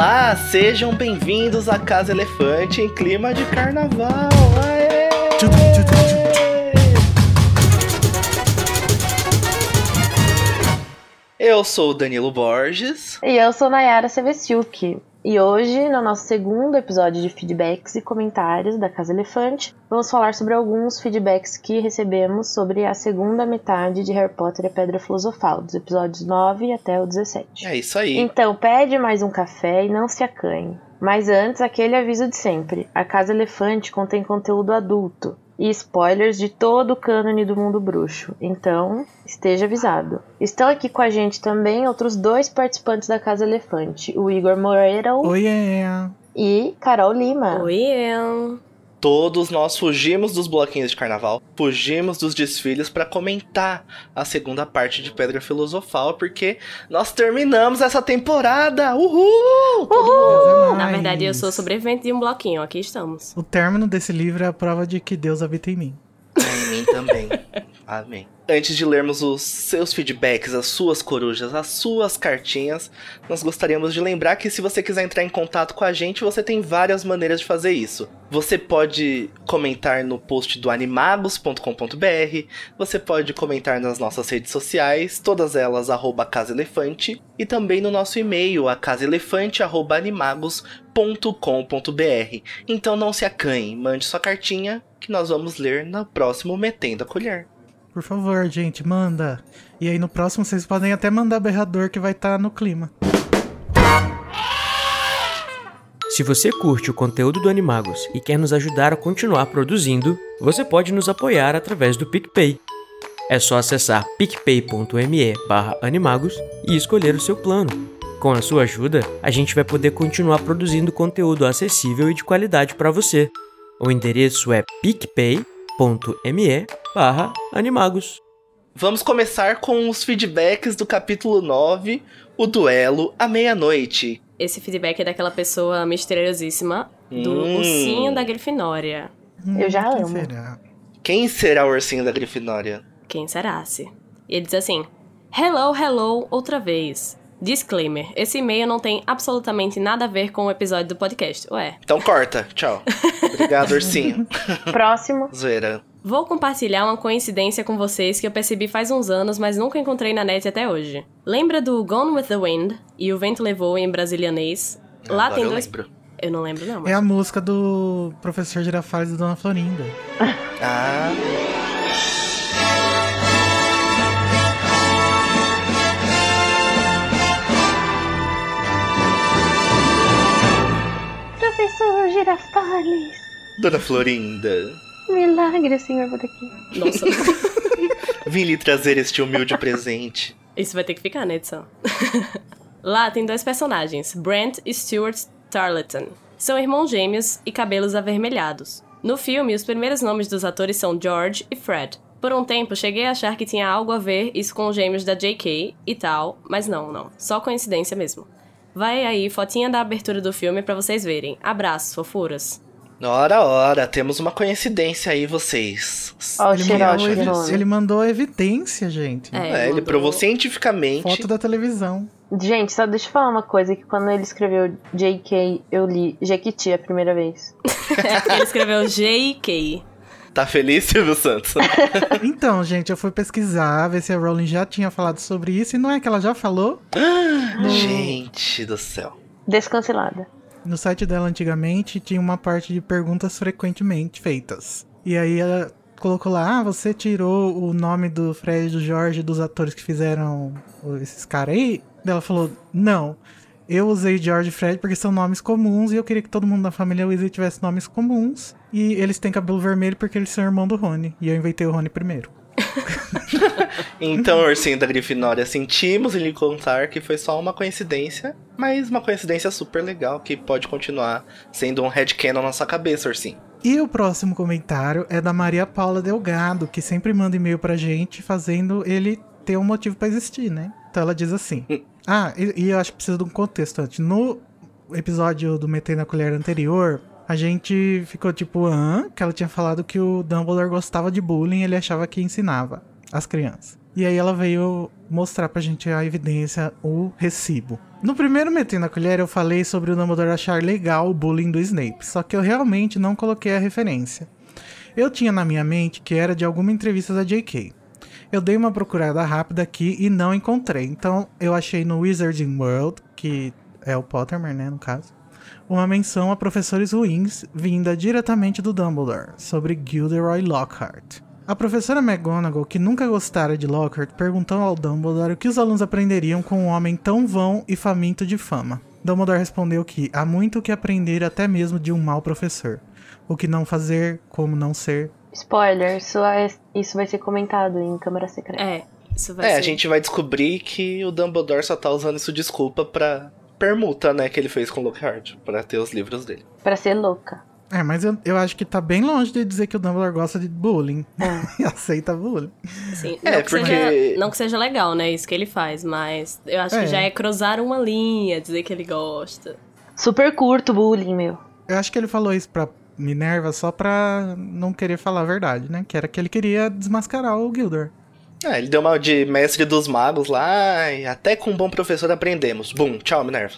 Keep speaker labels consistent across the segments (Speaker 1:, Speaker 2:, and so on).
Speaker 1: Olá, sejam bem-vindos à Casa Elefante em clima de carnaval. Aê! Eu sou o Danilo Borges.
Speaker 2: E eu sou Nayara Sevestiuk. E hoje, no nosso segundo episódio de feedbacks e comentários da Casa Elefante, vamos falar sobre alguns feedbacks que recebemos sobre a segunda metade de Harry Potter e a Pedra Filosofal, dos episódios 9 até o 17.
Speaker 1: É isso aí.
Speaker 2: Então, pede mais um café e não se acanhe. Mas antes, aquele aviso de sempre: a Casa Elefante contém conteúdo adulto e spoilers de todo o cânone do mundo bruxo. Então, esteja avisado. Estão aqui com a gente também outros dois participantes da Casa Elefante: o Igor Moreira
Speaker 3: Oi,
Speaker 2: e Carol Lima.
Speaker 4: Oi, eu.
Speaker 1: Todos nós fugimos dos bloquinhos de carnaval, fugimos dos desfiles para comentar a segunda parte de Pedra Filosofal, porque nós terminamos essa temporada! Uhul!
Speaker 2: Uhul!
Speaker 4: Na verdade, eu sou sobrevivente de um bloquinho, aqui estamos.
Speaker 3: O término desse livro é a prova de que Deus habita em mim.
Speaker 1: Em mim também. Amém. Antes de lermos os seus feedbacks, as suas corujas, as suas cartinhas, nós gostaríamos de lembrar que se você quiser entrar em contato com a gente, você tem várias maneiras de fazer isso. Você pode comentar no post do animagos.com.br, você pode comentar nas nossas redes sociais, todas elas arroba e também no nosso e-mail, a. Então não se acanhe, mande sua cartinha que nós vamos ler no próximo Metendo a Colher.
Speaker 3: Por favor, gente, manda. E aí no próximo vocês podem até mandar berrador que vai estar no clima.
Speaker 5: Se você curte o conteúdo do Animagos e quer nos ajudar a continuar produzindo, você pode nos apoiar através do PicPay. É só acessar picpay.me animagos e escolher o seu plano. Com a sua ajuda, a gente vai poder continuar produzindo conteúdo acessível e de qualidade para você. O endereço é picpay.me animagos.
Speaker 1: Vamos começar com os feedbacks do capítulo 9, o duelo à meia-noite.
Speaker 4: Esse feedback é daquela pessoa misteriosíssima do
Speaker 1: Hum.
Speaker 4: ursinho da Grifinória.
Speaker 2: Eu já
Speaker 3: quem
Speaker 2: amo.
Speaker 3: será?
Speaker 1: Quem será o ursinho da Grifinória?
Speaker 4: Quem será-se? E ele diz assim: Hello, hello, outra vez. Disclaimer: esse e-mail não tem absolutamente nada a ver com o episódio do podcast. Ué.
Speaker 1: Então corta, tchau. Obrigado, ursinho.
Speaker 2: Próximo.
Speaker 1: Zoeira.
Speaker 4: Vou compartilhar uma coincidência com vocês que eu percebi faz uns anos, mas nunca encontrei na net até hoje. Lembra do Gone with the Wind e O Vento Levou em brasilianês? Lá
Speaker 1: Agora
Speaker 4: tem
Speaker 1: eu
Speaker 4: dois.
Speaker 1: lembro.
Speaker 4: Eu não lembro, não. Mas...
Speaker 3: É a música do professor Girafales e Dona Florinda.
Speaker 1: Ah,
Speaker 2: Girafales.
Speaker 1: Dona Florinda.
Speaker 2: Milagre, senhor, por aqui.
Speaker 4: Nossa,
Speaker 1: Vim lhe trazer este humilde presente.
Speaker 4: isso vai ter que ficar na edição. Lá tem dois personagens, Brent e Stuart Tarleton. São irmãos gêmeos e cabelos avermelhados. No filme, os primeiros nomes dos atores são George e Fred. Por um tempo, cheguei a achar que tinha algo a ver isso com os gêmeos da J.K. e tal, mas não, não. Só coincidência mesmo. Vai aí, fotinha da abertura do filme pra vocês verem. Abraços, fofuras.
Speaker 1: Ora, ora, temos uma coincidência aí, vocês.
Speaker 2: Ó, o
Speaker 3: Ele mandou, evi-
Speaker 2: nome.
Speaker 3: ele mandou evidência, gente.
Speaker 4: É,
Speaker 1: É, ele
Speaker 4: mandou-
Speaker 1: provou cientificamente.
Speaker 3: Foto da televisão.
Speaker 2: Gente, só deixa eu falar uma coisa, que quando ele escreveu JK, eu li Jequiti a primeira vez.
Speaker 4: Ele escreveu J.K.
Speaker 1: Tá feliz, Silvio Santos?
Speaker 3: Então, gente, eu fui pesquisar, ver se a Rowling já tinha falado sobre isso, e não é que ela já falou?
Speaker 1: Gente do céu.
Speaker 2: Descancelada.
Speaker 3: No site dela antigamente tinha uma parte de perguntas frequentemente feitas. E aí ela colocou lá, ah, você tirou o nome do Fred e do Jorge dos atores que fizeram esses caras aí? Ela falou, não. Eu usei George e Fred porque são nomes comuns e eu queria que todo mundo da família Weasley tivesse nomes comuns. E eles têm cabelo vermelho porque eles são irmão do Rony. E eu inventei o Rony primeiro.
Speaker 1: Então, ursinho da Grifinória, sentimos em lhe contar que foi só uma coincidência, mas uma coincidência super legal que pode continuar sendo um headcanon na sua cabeça, ursinho.
Speaker 3: E o próximo comentário é da Maria Paula Delgado, que sempre manda e-mail pra gente fazendo ele ter um motivo pra existir, né? Então ela diz assim: Ah, e, e eu acho que precisa de um contexto antes. No episódio do Metendo a Colher anterior, a gente ficou tipo, hã? Que ela tinha falado que o Dumbledore gostava de bullying e ele achava que ensinava as crianças. E aí ela veio mostrar pra gente a evidência, o recibo. No primeiro Metendo a Colher eu falei sobre o Dumbledore achar legal o bullying do Snape, só que eu realmente não coloquei a referência. Eu tinha na minha mente que era de alguma entrevista da J.K. Eu dei uma procurada rápida aqui e não encontrei, então eu achei no Wizarding World, que é o Pottermore, né, no caso, uma menção a professores ruins vinda diretamente do Dumbledore, sobre Gilderoy Lockhart. A professora McGonagall, que nunca gostara de Lockhart, perguntou ao Dumbledore o que os alunos aprenderiam com um homem tão vão e faminto de fama. Dumbledore respondeu que há muito que aprender até mesmo de um mau professor. O que não fazer, como não ser.
Speaker 2: Spoiler, isso, é, isso vai ser comentado em Câmara Secreta.
Speaker 4: É, isso vai
Speaker 1: É,
Speaker 4: ser.
Speaker 1: a gente vai descobrir que o Dumbledore só tá usando isso de desculpa pra permuta, né, que ele fez com o Lockhart, pra ter os livros dele.
Speaker 2: Pra ser louca.
Speaker 3: É, mas eu, eu acho que tá bem longe de dizer que o Dumbledore gosta de bullying. e aceita bullying.
Speaker 4: Assim,
Speaker 1: É,
Speaker 4: não, que
Speaker 1: porque-
Speaker 4: seja, não que seja legal, né? Isso que ele faz, mas eu acho
Speaker 3: É.
Speaker 4: que já é cruzar uma linha, dizer que ele gosta.
Speaker 2: Super curto bullying, meu.
Speaker 3: Eu acho que ele falou isso pra Minerva só pra não querer falar a verdade, né? Que era que ele queria desmascarar o Gildor.
Speaker 1: É, ele deu uma de mestre dos magos lá, e até com um bom professor aprendemos. Bum, tchau, Minerva.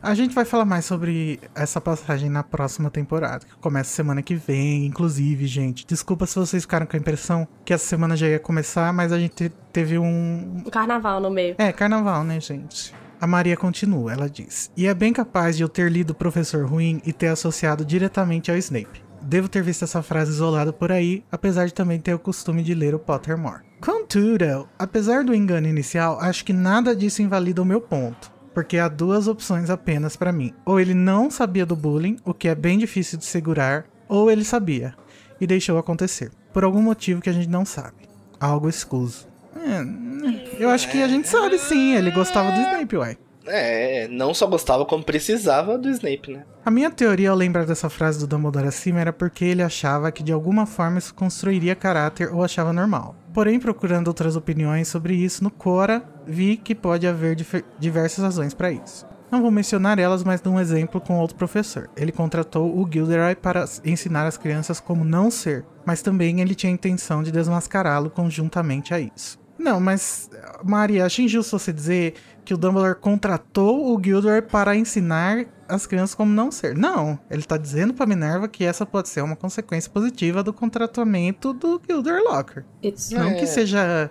Speaker 3: A gente vai falar mais sobre essa passagem na próxima temporada, que começa semana que vem. Inclusive, gente, desculpa se vocês ficaram com a impressão que essa semana já ia começar, mas a gente te- teve um.
Speaker 4: Um carnaval no meio.
Speaker 3: É, carnaval, né, gente? A Maria continua, ela diz. E é bem capaz de eu ter lido Professor Ruim e ter associado diretamente ao Snape. Devo ter visto essa frase isolada por aí, apesar de também ter o costume de ler o Pottermore. Contudo, apesar do engano inicial, acho que nada disso invalida o meu ponto. Porque há duas opções apenas pra mim. Ou ele não sabia do bullying, o que é bem difícil de segurar, ou ele sabia e deixou acontecer. Por algum motivo que a gente não sabe. Algo escuso. É, eu acho que a gente sabe sim, ele gostava do Snape, uai.
Speaker 1: É, não só gostava como precisava do Snape, né?
Speaker 3: A minha teoria ao lembrar dessa frase do Dumbledore acima era porque ele achava que de alguma forma isso construiria caráter ou achava normal. Porém, procurando outras opiniões sobre isso no Cora, vi que pode haver diversas razões para isso. Não vou mencionar elas, mas dou um exemplo com outro professor. Ele contratou o Gilderoy para ensinar as crianças como não ser, mas também ele tinha a intenção de desmascará-lo conjuntamente a isso. Não, mas, Maria, acho injusto você dizer que o Dumbledore contratou o Gilderoy para ensinar as crianças como não ser. Não, ele tá dizendo pra Minerva que essa pode ser uma consequência positiva do contratamento do Gilderoy Lockhart.
Speaker 4: It's-
Speaker 3: Não
Speaker 1: É.
Speaker 3: que seja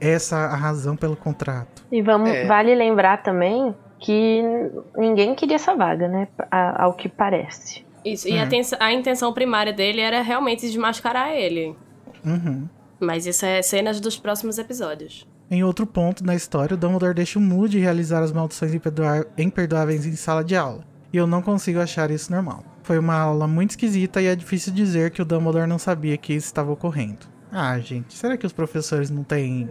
Speaker 3: essa a razão pelo contrato.
Speaker 2: E vamos,
Speaker 1: É.
Speaker 2: vale lembrar também que ninguém queria essa vaga, né? Ao que parece.
Speaker 4: Isso, e
Speaker 3: É.
Speaker 4: a intenção primária dele era realmente desmascarar ele.
Speaker 3: Uhum.
Speaker 4: Mas isso é cenas dos próximos episódios.
Speaker 3: Em outro ponto da história, o Dumbledore deixa o Moody realizar as maldições imperdoáveis em sala de aula. E eu não consigo achar isso normal. Foi uma aula muito esquisita e é difícil dizer que o Dumbledore não sabia que isso estava ocorrendo. Ah, gente, será que os professores não têm.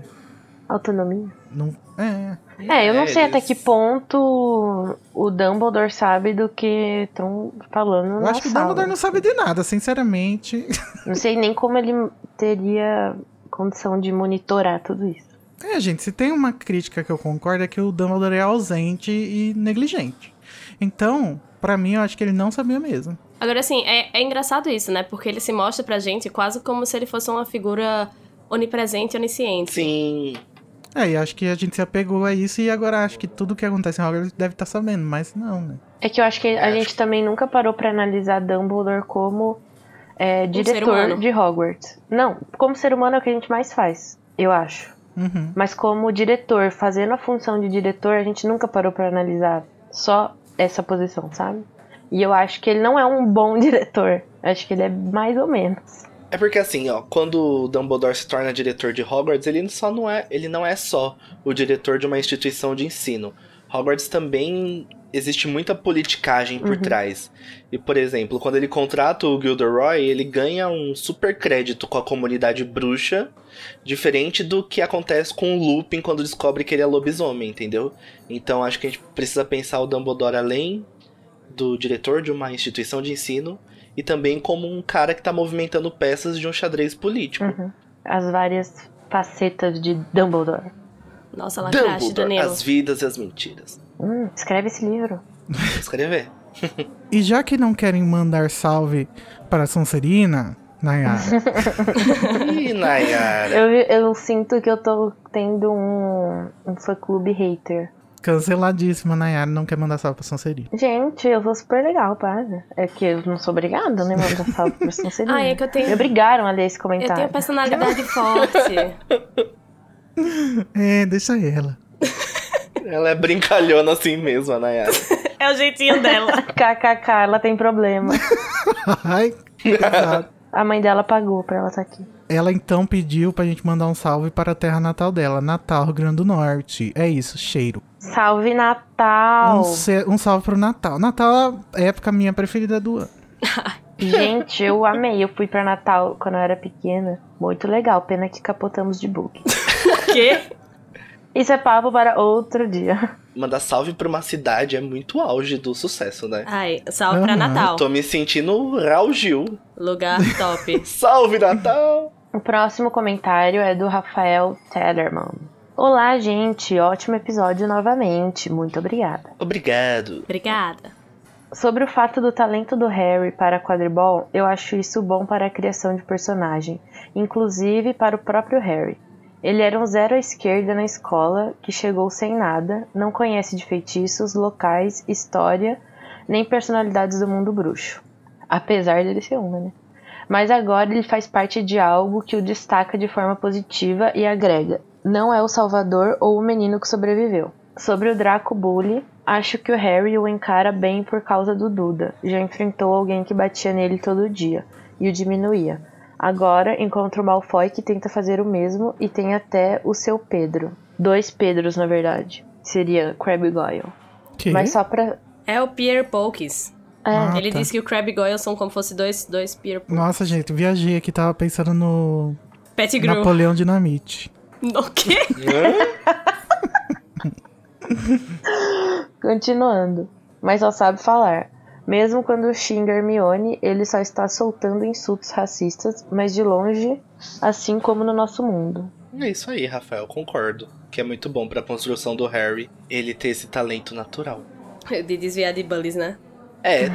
Speaker 2: Autonomia.
Speaker 3: Não... É.
Speaker 2: É, eu não sei
Speaker 1: eles-
Speaker 2: até que ponto o Dumbledore sabe do que estão falando
Speaker 3: Eu
Speaker 2: na
Speaker 3: acho que o. Dumbledore não sabe de nada, sinceramente.
Speaker 2: Não sei nem como ele teria condição de monitorar tudo isso.
Speaker 3: É, gente, se tem uma crítica que eu concordo é que o Dumbledore é ausente e negligente. Então, pra mim, eu acho que ele não sabia mesmo.
Speaker 4: Agora, assim, é, é engraçado isso, né? Porque ele se mostra pra gente quase como se ele fosse uma figura onipresente e onisciente.
Speaker 1: Sim.
Speaker 3: É, e acho que a gente se apegou a isso e agora acho que tudo que acontece em Hogwarts deve estar sabendo, mas não, né?
Speaker 2: É que eu acho que a
Speaker 1: Acho
Speaker 2: gente também nunca parou pra analisar Dumbledore como é,
Speaker 4: ser
Speaker 2: diretor de Hogwarts. Não, como ser humano é o que a gente mais faz, eu acho.
Speaker 3: Uhum.
Speaker 2: Mas como diretor, fazendo a função de diretor, a gente nunca parou pra analisar só essa posição, sabe? E eu acho que ele não é um bom diretor. Eu acho que ele é mais ou menos.
Speaker 1: É porque assim, ó, quando o Dumbledore se torna diretor de Hogwarts, ele só não é, ele não é só o diretor de uma instituição de ensino. Hogwarts também existe muita politicagem por
Speaker 2: Uhum.
Speaker 1: trás. E por exemplo, quando ele contrata o Gilderoy, ele ganha um super crédito com a comunidade bruxa, diferente do que acontece com o Lupin quando descobre que ele é lobisomem, entendeu? Então acho que a gente precisa pensar o Dumbledore além do diretor de uma instituição de ensino e também como um cara que tá movimentando peças de um xadrez político.
Speaker 2: Uhum. As várias facetas de Dumbledore.
Speaker 4: Nossa, lacraste,
Speaker 1: Dumbledore,
Speaker 4: Danilo.
Speaker 1: as vidas e as mentiras.
Speaker 2: Hum, escreve esse livro.
Speaker 1: Vou escrever.
Speaker 3: E já que não querem mandar salve para a Sonserina, Nayara.
Speaker 1: Ih, Nayara.
Speaker 2: Eu, eu sinto que eu tô tendo um, um fã-clube hater.
Speaker 3: Canceladíssima, Nayara não quer mandar salve pra Sonserina.
Speaker 2: Gente, eu sou super legal, para. É que eu não sou obrigada, né, mandar salve pra Sonserina.
Speaker 4: Ah, é que eu tenho-
Speaker 2: Me obrigaram a ler esse
Speaker 4: Eu
Speaker 2: comentário.
Speaker 4: tenho personalidade forte.
Speaker 3: É, deixa ela.
Speaker 1: Ela é brincalhona assim mesmo, a Nayara.
Speaker 4: É o jeitinho dela.
Speaker 2: KKK, ela tem problema.
Speaker 3: Ai, exato.
Speaker 2: A mãe dela pagou pra ela estar aqui.
Speaker 3: Ela então pediu pra gente mandar um salve para a terra natal dela, Natal, Rio Grande do Norte. É isso, cheiro.
Speaker 2: Salve Natal!
Speaker 3: Um, se- um salve pro Natal. Natal é a época minha preferida do ano.
Speaker 2: Gente, eu amei. Eu fui pra Natal quando eu era pequena. Muito legal. Pena que capotamos de bug.
Speaker 4: Quê?
Speaker 2: Isso é papo para outro dia.
Speaker 1: Mandar salve pra uma cidade é muito auge do sucesso, né?
Speaker 4: Ai, salve pra
Speaker 3: Aham.
Speaker 4: Natal.
Speaker 1: Tô me sentindo Raul Gil.
Speaker 4: Lugar top.
Speaker 1: Salve, Natal!
Speaker 2: O próximo comentário é do Rafael Tellerman. Olá, gente. Ótimo episódio novamente. Muito obrigada.
Speaker 1: Obrigado.
Speaker 4: Obrigada.
Speaker 2: Sobre o fato do talento do Harry para quadribol, eu acho isso bom para a criação de personagem, inclusive para o próprio Harry. Ele era um zero à esquerda na escola, que chegou sem nada, não conhece de feitiços, locais, história, nem personalidades do mundo bruxo. Apesar dele ser uma, né? Mas agora ele faz parte de algo que o destaca de forma positiva e agrega. Não é o salvador ou o menino que sobreviveu. Sobre o Draco Bully, acho que o Harry o encara bem por causa do Duda. Já enfrentou alguém que batia nele todo dia e o diminuía. Agora encontra o Malfoy que tenta fazer o mesmo e tem até o seu Pedro. Dois Pedros, na verdade. Seria Crabbe e Goyle.
Speaker 3: Que?
Speaker 2: Mas só pra.
Speaker 4: É o Pierre Polkis.
Speaker 2: É,
Speaker 3: Ah,
Speaker 4: Ele
Speaker 3: tá.
Speaker 4: disse que o Crab e Goyle são como fosse dois, dois Pierre Polkis.
Speaker 3: Nossa, gente, viajei aqui, tava pensando no
Speaker 4: Pettigrew.
Speaker 3: Napoleão Dinamite.
Speaker 4: O quê?
Speaker 2: Continuando. Mas só sabe falar. Mesmo quando xinga Hermione, ele só está soltando insultos racistas, mas de longe, assim como no nosso mundo.
Speaker 1: É isso aí, Rafael, concordo. Que é muito bom pra construção do Harry ele ter esse talento natural.
Speaker 4: De desviar de bullies, né?
Speaker 1: É,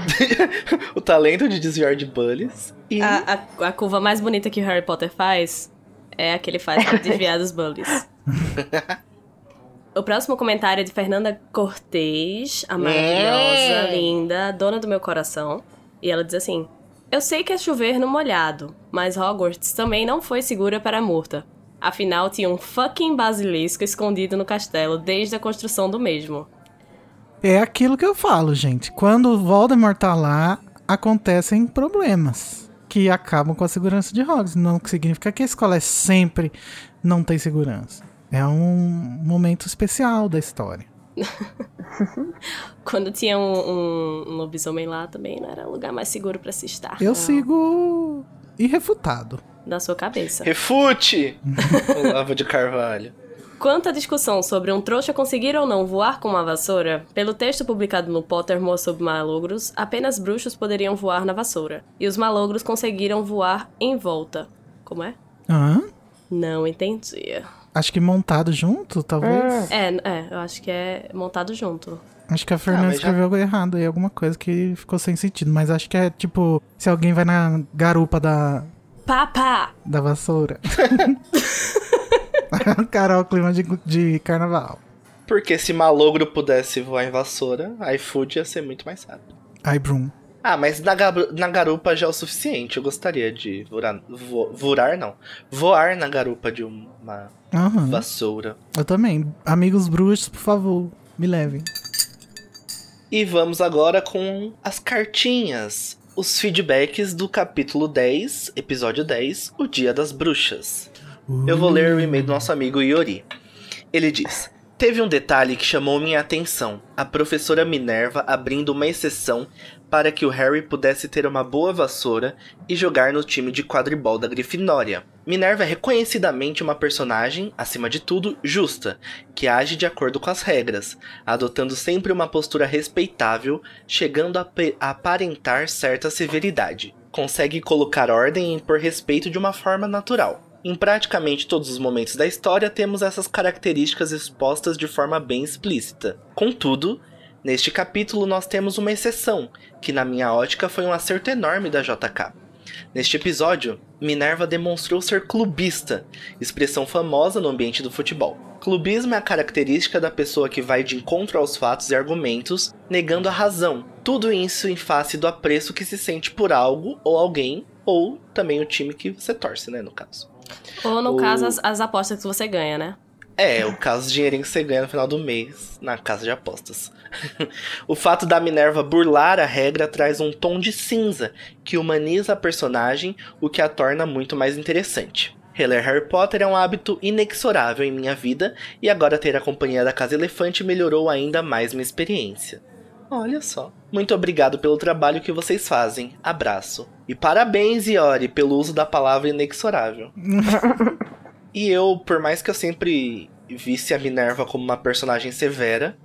Speaker 1: o talento de desviar de bullies e
Speaker 4: A, a, a curva mais bonita que o Harry Potter faz é a que ele faz pra desviar dos bullies. O próximo comentário é de Fernanda Cortez, a maravilhosa,
Speaker 1: Hum.
Speaker 4: linda, dona do meu coração. E ela diz assim: Eu sei que é chover no molhado, mas Hogwarts também não foi segura para a Murta. Afinal, tinha um fucking basilisco escondido no castelo desde a construção do mesmo.
Speaker 3: É aquilo que eu falo, gente. Quando o Voldemort tá lá, acontecem problemas que acabam com a segurança de Hogwarts. Não significa que a escola é sempre não tem segurança. É um momento especial da história.
Speaker 4: Quando tinha um, um, um lobisomem lá também, não era o lugar mais seguro para se estar.
Speaker 3: Eu
Speaker 4: Não,
Speaker 3: sigo irrefutado.
Speaker 4: Da sua cabeça.
Speaker 1: refute! Olavo de Carvalho.
Speaker 4: Quanto à discussão sobre um trouxa conseguir ou não voar com uma vassoura, pelo texto publicado no Pottermore sobre malogros, apenas bruxos poderiam voar na vassoura. E os malogros conseguiram voar em volta. Como é?
Speaker 3: Hã?
Speaker 4: Não entendi.
Speaker 3: Acho que montado junto, talvez.
Speaker 4: É, é, eu acho que é montado junto.
Speaker 3: Acho que a Fernanda
Speaker 1: mas já-
Speaker 3: escreveu algo errado aí, alguma coisa que ficou sem sentido. Mas acho que é tipo, se alguém vai na garupa da,
Speaker 4: Papá!
Speaker 3: da vassoura. Carol, clima de, de carnaval.
Speaker 1: Porque se malogro pudesse voar em vassoura, iFood ia ser muito mais rápido.
Speaker 3: Ai, Brum.
Speaker 1: Ah, mas na, na garupa já é o suficiente. Eu gostaria de voar, vo, voar não. Voar na garupa de uma
Speaker 3: Aham.
Speaker 1: vassoura.
Speaker 3: Eu também. Amigos bruxos, por favor, me levem.
Speaker 1: E vamos agora com as cartinhas. Os feedbacks do capítulo 10, episódio 10, O Dia das Bruxas. Eu vou ler o e-mail do nosso amigo Yori. Ele diz: Teve um detalhe que chamou minha atenção: a professora Minerva abrindo uma exceção para que o Harry pudesse ter uma boa vassoura e jogar no time de quadribol da Grifinória. Minerva é reconhecidamente uma personagem, acima de tudo, justa, que age de acordo com as regras, adotando sempre uma postura respeitável, chegando a, a aparentar certa severidade. Consegue colocar ordem e impor respeito de uma forma natural. Em praticamente todos os momentos da história temos essas características expostas de forma bem explícita. Contudo, neste capítulo nós temos uma exceção, que na minha ótica foi um acerto enorme da JK. Neste episódio, Minerva demonstrou ser clubista, expressão famosa no ambiente do futebol. Clubismo é a característica da pessoa que vai de encontro aos fatos e argumentos, negando a razão. Tudo isso em face do apreço que se sente por algo ou alguém, ou também o time que você torce, né, no caso.
Speaker 4: Ou, no caso, as, as apostas que você ganha, né?
Speaker 1: É, o caso do dinheirinho que você ganha no final do mês na casa de apostas. o fato da Minerva burlar a regra traz um tom de cinza que humaniza a personagem, o que a torna muito mais interessante. Reler Harry Potter é um hábito inexorável em minha vida e agora ter a companhia da Casa Elefante melhorou ainda mais minha experiência. Olha só. Muito obrigado pelo trabalho que vocês fazem. Abraço. E parabéns, Iori, pelo uso da palavra inexorável. E eu, por mais que eu sempre visse a Minerva como uma personagem severa,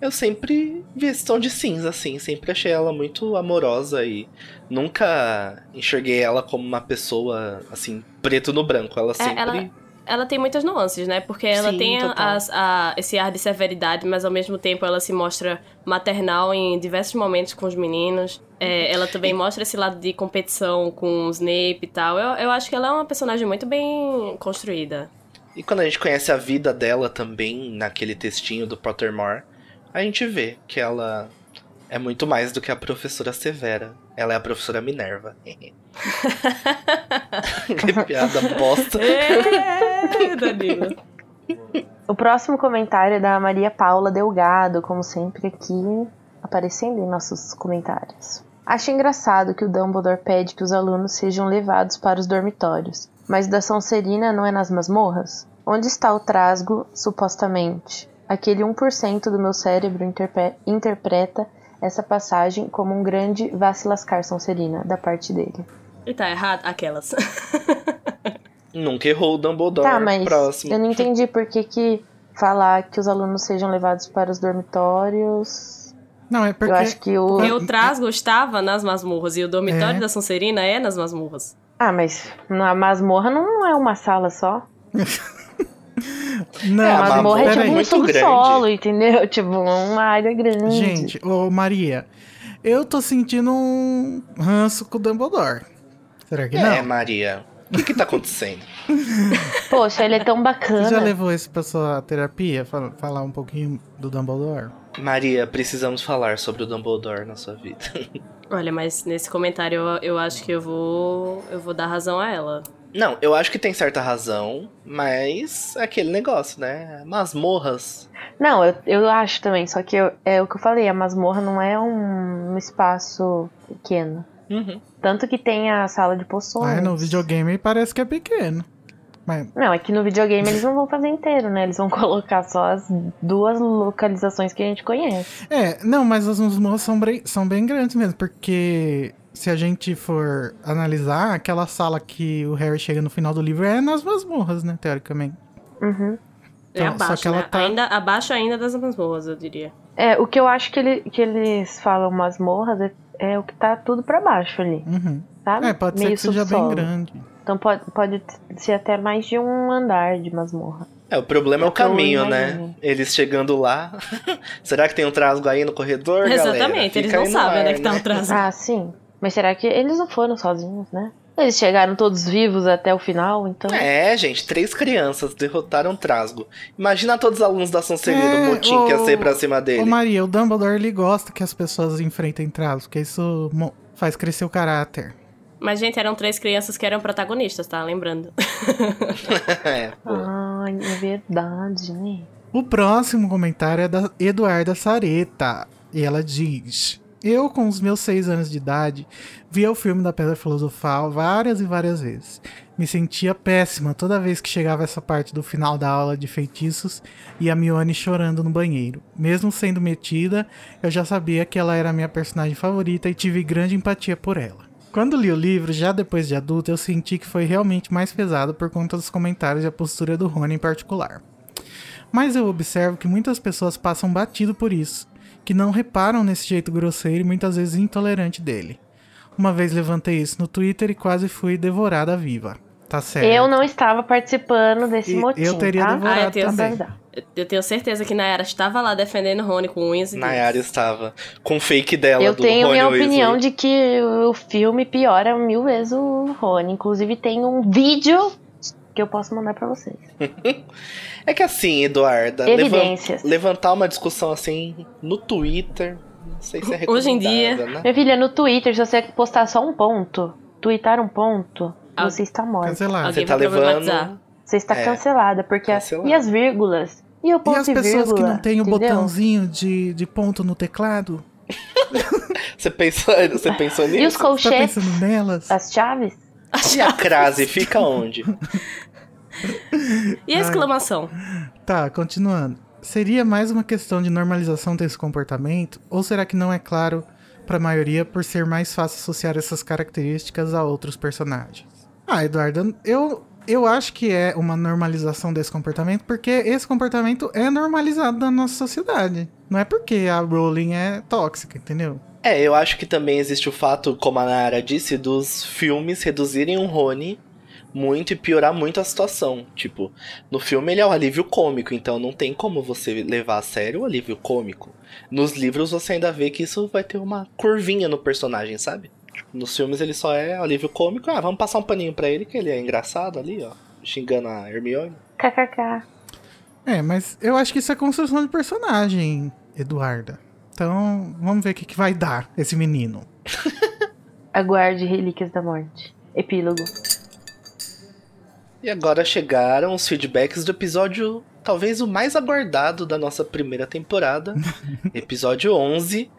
Speaker 1: eu sempre vi esse tom de cinza, assim. Sempre achei ela muito amorosa e nunca enxerguei ela como uma pessoa, assim, preto no branco. Ela sempre.
Speaker 4: ela- Ela tem muitas nuances, né? Porque ela
Speaker 1: Sim,
Speaker 4: tem a- a- esse ar de severidade, mas ao mesmo tempo ela se mostra maternal em diversos momentos com os meninos. É, ela também mostra esse lado de competição com o Snape e tal. Eu, eu acho que ela é uma personagem muito bem construída.
Speaker 1: E quando a gente conhece a vida dela também, naquele textinho do Pottermore, a gente vê que ela é muito mais do que a professora Severa. Ela é a professora Minerva. que piada bosta.
Speaker 4: É, Danilo.
Speaker 2: O próximo comentário é da Maria Paula Delgado, como sempre aqui aparecendo em nossos comentários. Acho engraçado que o Dumbledore pede que os alunos sejam levados para os dormitórios, mas o da Sonserina não é nas masmorras? Onde está o trasgo, supostamente? Aquele 1% do meu cérebro interpreta essa passagem como um grande vacilascar Sonserina da parte dele.
Speaker 4: E tá errado? Aquelas.
Speaker 1: Nunca errou o Dumbledore.
Speaker 2: Tá, mas
Speaker 1: Próximo.
Speaker 2: eu não entendi por que, que falar que os alunos sejam levados para os dormitórios.
Speaker 3: Não, é porque.
Speaker 2: Eu acho que o.
Speaker 4: Porque o Trasgo estava nas masmorras e o dormitório
Speaker 3: É.
Speaker 4: da Sonserina é nas masmorras.
Speaker 2: Ah, mas na masmorra não é uma sala só.
Speaker 3: Não,
Speaker 1: É,
Speaker 2: a masmorra é tipo
Speaker 1: é
Speaker 2: um
Speaker 1: muito
Speaker 2: subsolo, entendeu? Tipo, uma área grande.
Speaker 3: Gente, ô Maria, eu tô sentindo um ranço com o Dumbledore. Será que
Speaker 1: É,
Speaker 3: não?
Speaker 1: Maria. O que que tá acontecendo?
Speaker 2: Poxa, ele é tão bacana.
Speaker 3: Você já levou isso pra sua terapia? Fala- Falar um pouquinho do Dumbledore?
Speaker 1: Maria, precisamos falar sobre o Dumbledore na sua vida.
Speaker 4: Olha, mas nesse comentário eu, eu acho que eu vou. Eu vou dar razão a ela.
Speaker 1: Não, eu acho que tem certa razão, mas é aquele negócio, né? Masmorras.
Speaker 2: Não, eu, eu acho também, só que eu- é o que eu falei, a masmorra não é um, um espaço pequeno.
Speaker 1: Uhum.
Speaker 2: Tanto que tem a sala de poções.
Speaker 3: Ah, no videogame parece que é pequeno. Mas,
Speaker 2: Não, é que no videogame eles não vão fazer inteiro, né? Eles vão colocar só as duas localizações que a gente conhece.
Speaker 3: é, não, mas as masmorras são, são bem grandes mesmo, porque se a gente for analisar, aquela sala que o Harry chega no final do livro é nas masmorras, né, teoricamente.
Speaker 2: Uhum.
Speaker 4: É
Speaker 3: Então, só
Speaker 4: abaixo,
Speaker 3: que ela
Speaker 4: né?
Speaker 3: tá-
Speaker 4: Ainda abaixo ainda das masmorras, eu diria.
Speaker 2: É, o que eu acho que, ele, que eles falam masmorras é, é o que tá tudo pra baixo ali,
Speaker 3: Uhum.
Speaker 2: sabe?
Speaker 3: É, pode ser
Speaker 2: Meio
Speaker 3: que seja
Speaker 2: subsolo.
Speaker 3: bem grande.
Speaker 2: Então pode, pode ser até mais de um andar de masmorra.
Speaker 1: É, o problema é
Speaker 2: É
Speaker 1: o
Speaker 2: o que eu
Speaker 1: caminho, né? Eles chegando lá. Será que tem um trasgo aí no corredor, galera?
Speaker 4: Exatamente, eles não sabem onde é
Speaker 1: ar,
Speaker 4: que tá
Speaker 1: né?
Speaker 4: o Trasgo.
Speaker 2: Ah, sim. Mas será que eles não foram sozinhos, né? Eles chegaram todos vivos até o final, então.
Speaker 1: É, gente, três crianças derrotaram o Trasgo. Imagina todos os alunos da Sonserina,
Speaker 3: É,
Speaker 1: o motim que ia
Speaker 3: ô-
Speaker 1: ser pra cima
Speaker 3: Ô
Speaker 1: dele.
Speaker 3: Maria, o Dumbledore ele gosta que as pessoas enfrentem traumas, porque isso faz crescer o caráter.
Speaker 4: Mas, gente, eram três crianças que eram protagonistas, tá? Lembrando.
Speaker 1: é, pô.
Speaker 2: Ai, é verdade, né?
Speaker 3: O próximo comentário é da Eduarda Sareta. E ela diz: Eu, com os meus seis anos de idade, via o filme da Pedra Filosofal várias e várias vezes. Me sentia péssima toda vez que chegava essa parte do final da aula de feitiços e a Mione chorando no banheiro. Mesmo sendo metida, eu já sabia que ela era a minha personagem favorita e tive grande empatia por ela. Quando li o livro, já depois de adulto, eu senti que foi realmente mais pesado por conta dos comentários e a postura do Rony em particular. Mas eu observo que muitas pessoas passam batido por isso, que não reparam nesse jeito grosseiro e muitas vezes intolerante dele. Uma vez levantei isso no Twitter e quase fui devorada viva. Tá certo.
Speaker 2: Eu não estava participando desse
Speaker 3: E
Speaker 2: motim,
Speaker 3: eu teria
Speaker 2: tá?
Speaker 3: devorado
Speaker 4: Ah, eu tenho
Speaker 3: também.
Speaker 4: Eu- Eu tenho certeza que Nayara estava lá defendendo Rony com unhas e
Speaker 1: Nayara estava com o fake dela
Speaker 2: Eu
Speaker 1: do
Speaker 2: tenho
Speaker 1: Rony
Speaker 2: minha
Speaker 1: Weasley.
Speaker 2: opinião de que o filme piora mil vezes o Rony. Inclusive tem um vídeo que eu posso mandar pra vocês.
Speaker 1: É que assim, Eduarda, levan-
Speaker 2: Evidências.
Speaker 1: levantar uma discussão assim no Twitter, não sei se é
Speaker 4: Hoje em dia-
Speaker 1: né?
Speaker 2: Minha filha, no Twitter, se você postar só um ponto, twittar um ponto,
Speaker 4: Ah.
Speaker 2: você está morta.
Speaker 3: Cancelado.
Speaker 1: Você tá
Speaker 4: vai
Speaker 1: levando...
Speaker 2: Você está
Speaker 1: É.
Speaker 2: cancelada, porque a- e as vírgulas? E o
Speaker 3: E
Speaker 2: ponto
Speaker 3: as
Speaker 2: e
Speaker 3: pessoas que
Speaker 2: vírgula?
Speaker 3: não têm o botãozinho de, de ponto no teclado?
Speaker 1: Você pensou, você pensou
Speaker 2: E os
Speaker 1: nisso?
Speaker 3: Tá
Speaker 2: colchetes?
Speaker 3: pensando nelas?
Speaker 2: As chaves?
Speaker 1: E a crase fica onde?
Speaker 4: E a exclamação?
Speaker 3: Tá, continuando. Seria mais uma questão de normalização desse comportamento? Ou será que não é claro pra maioria por ser mais fácil associar essas características a outros personagens? Ah, Eduardo, eu, eu acho que é uma normalização desse comportamento porque esse comportamento é normalizado na nossa sociedade. Não é porque a Rowling é tóxica, entendeu?
Speaker 1: É, eu acho que também existe o fato, como a Nara disse, dos filmes reduzirem o Rony muito e piorar muito a situação. Tipo, no filme ele é o alívio cômico, então não tem como você levar a sério o alívio cômico. Nos livros você ainda vê que isso vai ter uma curvinha no personagem, sabe? Nos filmes ele só é alívio cômico. Ah, vamos passar um paninho pra ele que ele é engraçado ali, ó. Xingando a Hermione.
Speaker 2: KKK.
Speaker 3: É, mas eu acho que isso é construção de personagem, Eduarda. Então, vamos ver o que, que vai dar esse menino.
Speaker 2: Aguarde Relíquias da Morte. Epílogo.
Speaker 1: E agora chegaram os feedbacks do episódio, talvez o mais aguardado da nossa primeira temporada. episódio 11,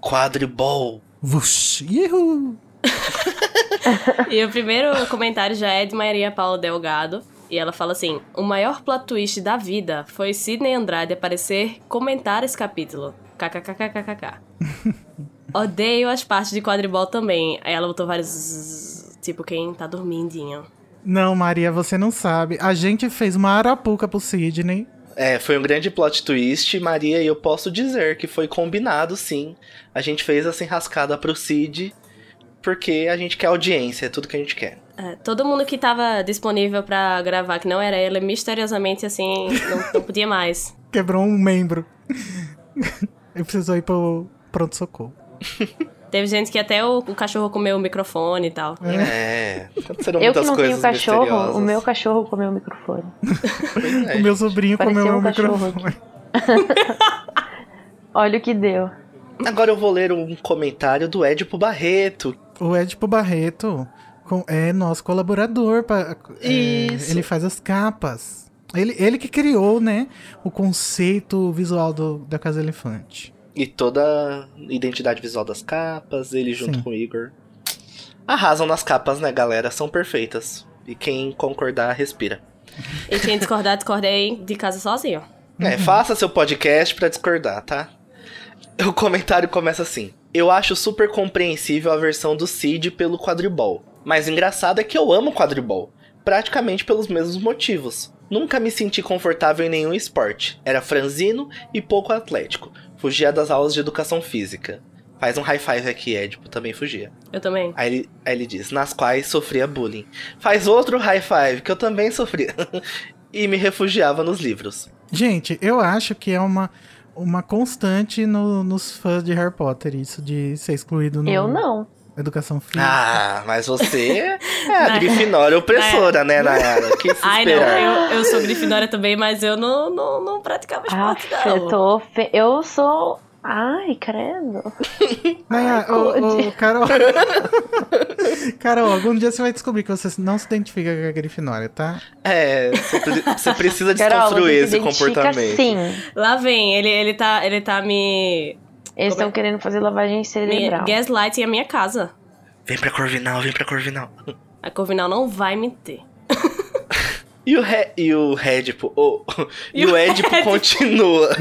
Speaker 1: Quadribol.
Speaker 3: Vush, Yuhu!
Speaker 4: E o primeiro comentário já é de Maria Paula Delgado. E ela fala assim: O maior plot twist da vida foi Sidney Andrade aparecer comentar esse capítulo. KKKKKK. Odeio as partes de quadribol também. Aí ela botou vários. zzz, Tipo, quem tá dormindinho.
Speaker 3: Não, Maria, você não sabe. A gente fez uma arapuca pro Sidney.
Speaker 1: É, foi um grande plot twist, Maria, e eu posso dizer que foi combinado, sim. A gente fez essa enrascada pro Cid, porque a gente quer audiência, é tudo que a gente quer.
Speaker 4: É, todo mundo que tava disponível pra gravar, que não era ela, misteriosamente assim, não, não podia mais.
Speaker 3: Quebrou um membro. Ele precisou ir pro pronto-socorro.
Speaker 4: Teve gente que até o, o cachorro comeu o microfone e tal.
Speaker 1: É, aconteceram
Speaker 2: Eu que não tenho cachorro, o meu cachorro comeu o microfone.
Speaker 1: É,
Speaker 3: O meu sobrinho
Speaker 2: Parecia
Speaker 3: comeu
Speaker 2: um
Speaker 3: o microfone.
Speaker 2: Olha o que deu.
Speaker 1: Agora eu vou ler um comentário do Edipo Barreto.
Speaker 3: O Edipo Barreto com- é nosso colaborador. Pra, é,
Speaker 1: Isso.
Speaker 3: ele faz as capas. Ele, ele que criou, né, o conceito visual do, da Casa Elefante.
Speaker 1: E toda a identidade visual das capas, ele junto
Speaker 3: Sim.
Speaker 1: com o Igor. Arrasam nas capas, né, galera? São perfeitas. E quem concordar, respira.
Speaker 4: E quem discordar, discordei de casa sozinho.
Speaker 1: É, faça seu podcast pra discordar, tá? O comentário começa assim. Eu acho super compreensível a versão do Cid pelo quadribol. Mas engraçado é que eu amo quadribol. Praticamente pelos mesmos motivos. Nunca me senti confortável em nenhum esporte. Era franzino e pouco atlético. Fugia das aulas de educação física. Faz um high five aqui, Edipo, também fugia.
Speaker 4: Eu também.
Speaker 1: Aí ele, aí ele diz, nas quais sofria bullying. Faz outro high five, que eu também sofria. e me refugiava nos livros.
Speaker 3: Gente, eu acho que é uma, uma constante no- nos fãs de Harry Potter, isso de ser excluído no
Speaker 2: Eu não.
Speaker 3: Educação Física.
Speaker 1: Ah, mas você é a Grifinória opressora, né, Nayara? Que se
Speaker 4: Ai, não, eu, eu sou grifinória também, mas eu não, não, não praticava
Speaker 2: Ah,
Speaker 4: esporte,
Speaker 2: eu
Speaker 4: não.
Speaker 2: tô. Fe... Eu sou. Ai, credo.
Speaker 3: Nayara,
Speaker 2: Ai,
Speaker 3: ô, Carol. Carol, algum dia você vai descobrir que você não se identifica com a Grifinória, tá?
Speaker 1: É, você, pre- você precisa
Speaker 2: Carol,
Speaker 1: desconstruir
Speaker 2: você
Speaker 1: esse comportamento.
Speaker 2: Sim.
Speaker 4: Lá vem, ele, ele, tá, ele tá me,
Speaker 2: Eles estão
Speaker 4: é?
Speaker 2: querendo fazer lavagem
Speaker 4: me
Speaker 2: cerebral.
Speaker 4: gaslighting a minha casa.
Speaker 1: Vem pra Corvinal, vem pra Corvinal.
Speaker 4: A Corvinal não vai me ter.
Speaker 1: E o, e o oh, e,
Speaker 4: E
Speaker 1: o
Speaker 4: o
Speaker 1: Edipo continua.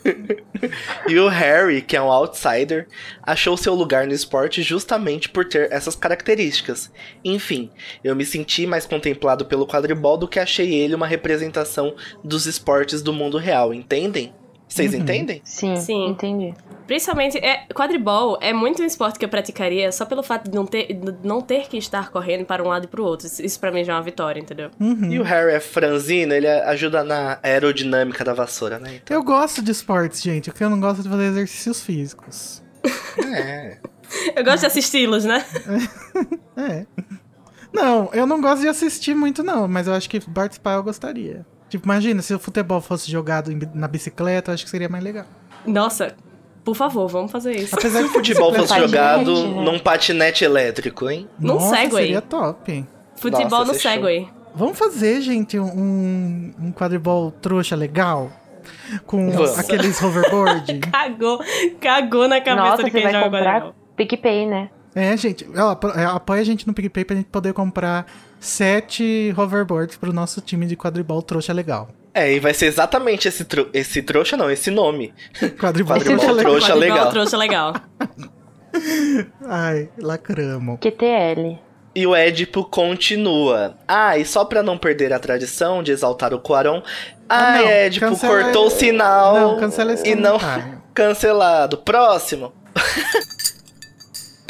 Speaker 1: e o Harry, que é um outsider, achou seu lugar no esporte justamente por ter essas características. Enfim, eu me senti mais contemplado pelo quadribol do que achei ele uma representação dos esportes do mundo real, entendem? Vocês
Speaker 3: Uhum.
Speaker 1: entendem?
Speaker 2: Sim,
Speaker 4: Sim.
Speaker 2: entendi.
Speaker 4: Principalmente, é, quadribol é muito um esporte que eu praticaria só pelo fato de não ter, de não ter que estar correndo para um lado e pro outro. Isso- pra mim já é uma vitória, entendeu?
Speaker 3: Uhum.
Speaker 1: E o Harry é franzino, ele ajuda na aerodinâmica da vassoura, né? Então,
Speaker 3: Eu gosto de esportes, gente. O que eu não gosto é de fazer exercícios físicos.
Speaker 1: é.
Speaker 4: Eu gosto de assisti-los, né?
Speaker 3: É. Não, eu não gosto de assistir muito, não, mas eu acho que participar eu gostaria. Tipo, imagina, se o futebol fosse jogado na bicicleta, eu acho que seria mais legal.
Speaker 4: Nossa, por favor, vamos fazer isso.
Speaker 3: Apesar
Speaker 1: Se
Speaker 3: de
Speaker 1: o futebol fosse jogado
Speaker 2: né?
Speaker 1: num patinete elétrico, hein?
Speaker 4: Num
Speaker 3: Nossa,
Speaker 4: Segway.
Speaker 3: seria top.
Speaker 4: Futebol
Speaker 1: Nossa,
Speaker 4: no
Speaker 1: é show.
Speaker 4: Segway.
Speaker 3: Vamos fazer, gente, um, um quadribol trouxa legal? Com
Speaker 1: Vamos.
Speaker 3: aqueles hoverboard?
Speaker 4: Cagou, cagou na cabeça
Speaker 2: Nossa,
Speaker 4: de
Speaker 2: você
Speaker 4: quem
Speaker 2: vai
Speaker 4: joga
Speaker 2: comprar
Speaker 4: quadribol.
Speaker 2: PicPay, né?
Speaker 3: é, gente, ó, apo- apoia a gente no PicPay pra gente poder comprar sete hoverboards pro nosso time de quadribol trouxa legal.
Speaker 1: É, e vai ser exatamente esse, tro esse trouxa, não, esse nome.
Speaker 3: Quadribol,
Speaker 1: Quadribol
Speaker 3: trouxa legal.
Speaker 1: trouxa
Speaker 4: Quadribol
Speaker 1: legal.
Speaker 4: trouxa legal.
Speaker 3: Ai, lacramo.
Speaker 2: QTL.
Speaker 1: E o Édipo continua. Ah, e só pra não perder a tradição de exaltar o Quaron,
Speaker 3: Ah,
Speaker 1: ah,
Speaker 3: não,
Speaker 1: Édipo
Speaker 3: cancela-
Speaker 1: cortou o sinal
Speaker 3: Não, cancela esse
Speaker 1: e não
Speaker 3: comentário.
Speaker 1: cancelado. Próximo.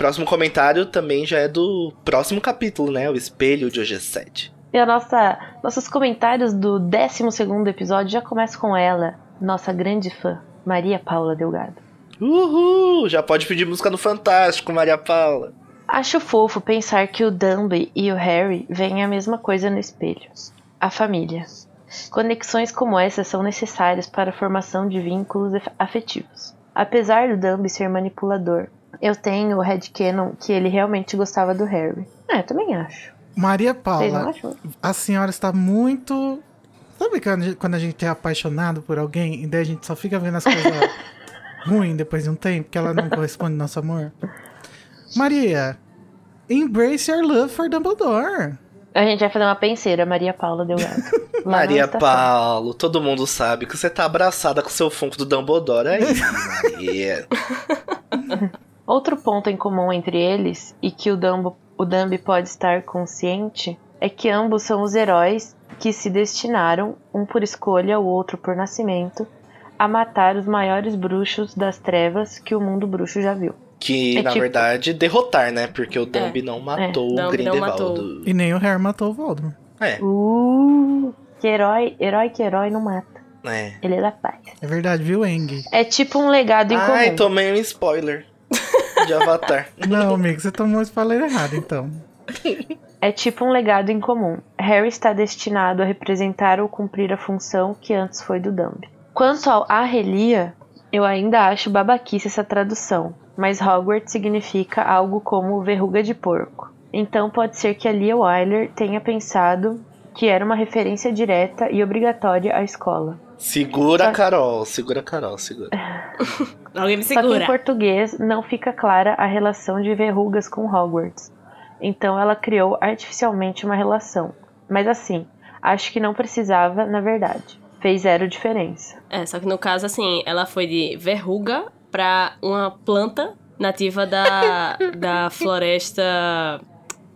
Speaker 1: Próximo comentário também já é do próximo capítulo, né? O espelho de hoje 7.
Speaker 2: E a nossa, nossos comentários do 12 episódio já começam com ela, nossa grande fã, Maria Paula Delgado.
Speaker 1: Uhul! Já pode pedir música no Fantástico, Maria Paula.
Speaker 2: Acho fofo pensar que o Dumby e o Harry veem a mesma coisa no espelho. A família. Conexões como essa são necessárias para a formação de vínculos af- afetivos. Apesar do Dumby ser manipulador, eu tenho o headcanon que ele realmente gostava do Harry. É, eu também acho.
Speaker 3: Maria
Speaker 2: Vocês não
Speaker 3: Paula,
Speaker 2: acham?
Speaker 3: a senhora está muito. Sabe quando a gente- quando a gente é apaixonado por alguém e daí a gente só fica vendo as coisas ruins depois de um tempo, que ela não corresponde ao nosso amor? Maria, embrace your love for Dumbledore.
Speaker 2: A gente vai fazer uma penseira, Maria Paula na
Speaker 1: Maria. Paulo, todo mundo sabe que você tá abraçada com seu funko do Dumbledore aí, Maria.
Speaker 2: Outro ponto em comum entre eles, e que o, Dumbo, o Dumby pode estar consciente, é que ambos são os heróis que se destinaram, um por escolha, o outro por nascimento, a matar os maiores bruxos das trevas que o mundo bruxo já viu.
Speaker 1: Que,
Speaker 2: É
Speaker 1: na
Speaker 2: tipo-
Speaker 1: verdade, derrotar, né? Porque o Dumby não matou o
Speaker 4: Dumby não
Speaker 1: Grindelwald.
Speaker 3: E nem o Harry matou o Voldemort.
Speaker 1: É,
Speaker 2: Uh, que herói, herói que herói não mata.
Speaker 1: é.
Speaker 2: Ele é da paz.
Speaker 3: É verdade, viu, Eng?
Speaker 2: É tipo um legado em comum.
Speaker 1: Ai, tomei um spoiler de Avatar.
Speaker 3: Não, amigo, você tomou o spoiler errado, então.
Speaker 2: É tipo um legado em comum. Harry está destinado a representar ou cumprir a função que antes foi do Dumb. Quanto ao Arrelia, eu ainda acho babaquice essa tradução, mas Hogwarts significa algo como verruga de porco. Então pode ser que a Lia Wyler tenha pensado que era uma referência direta e obrigatória à escola.
Speaker 1: Segura
Speaker 2: Só-
Speaker 1: a Carol, segura a Carol, segura.
Speaker 4: Alguém me
Speaker 2: Só que em
Speaker 4: segura.
Speaker 2: português não fica clara a relação de verrugas com Hogwarts. Então ela criou artificialmente uma relação. Mas assim, acho que não precisava, na verdade. Fez zero diferença.
Speaker 4: É, só que no caso, assim, ela foi de verruga pra uma planta nativa da, da floresta.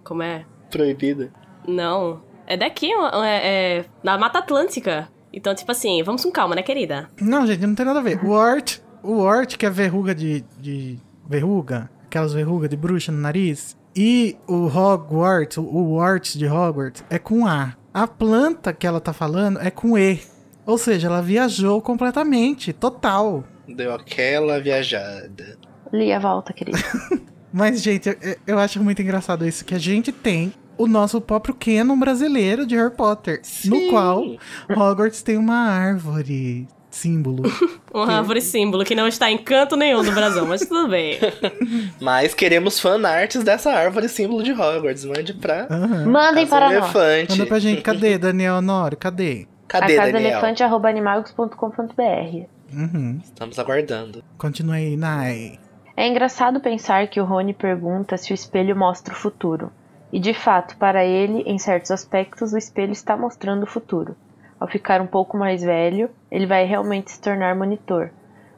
Speaker 4: Como é?
Speaker 1: Proibida.
Speaker 4: Não. É daqui, é, é da Mata Atlântica. Então, tipo assim, vamos com calma, né, querida?
Speaker 3: Não, gente, não tem nada a ver. O Ort, o Ort, que é verruga de, de. Verruga, aquelas verrugas de bruxa no nariz. E o Hogwarts, o, Ort de Hogwarts, é com A. A planta que ela tá falando é com E. Ou seja, ela viajou completamente, total.
Speaker 1: Deu aquela viajada.
Speaker 2: Lia, volta, querida.
Speaker 3: Mas, gente, eu, eu acho muito engraçado isso, que a gente tem o nosso próprio canon brasileiro de Harry Potter, no
Speaker 1: Sim.
Speaker 3: qual Hogwarts tem uma árvore símbolo.
Speaker 4: Uma árvore símbolo que não está em canto nenhum do Brasil, mas tudo bem.
Speaker 1: Mas queremos fanarts dessa árvore símbolo de Hogwarts. Mande pra
Speaker 3: Aham.
Speaker 2: Mandem para nós.
Speaker 1: Elefante.
Speaker 3: Manda pra gente, cadê, Daniel Honório? Cadê?
Speaker 1: Cadê,
Speaker 2: a casa
Speaker 1: Daniel?
Speaker 2: elefante arroba animagos.com.br.
Speaker 3: Uhum.
Speaker 1: Estamos aguardando.
Speaker 3: Continue aí, Nai.
Speaker 2: É engraçado pensar que o Rony pergunta se o espelho mostra o futuro. E de fato, para ele, em certos aspectos, o espelho está mostrando o futuro. Ao ficar um pouco mais velho, ele vai realmente se tornar monitor.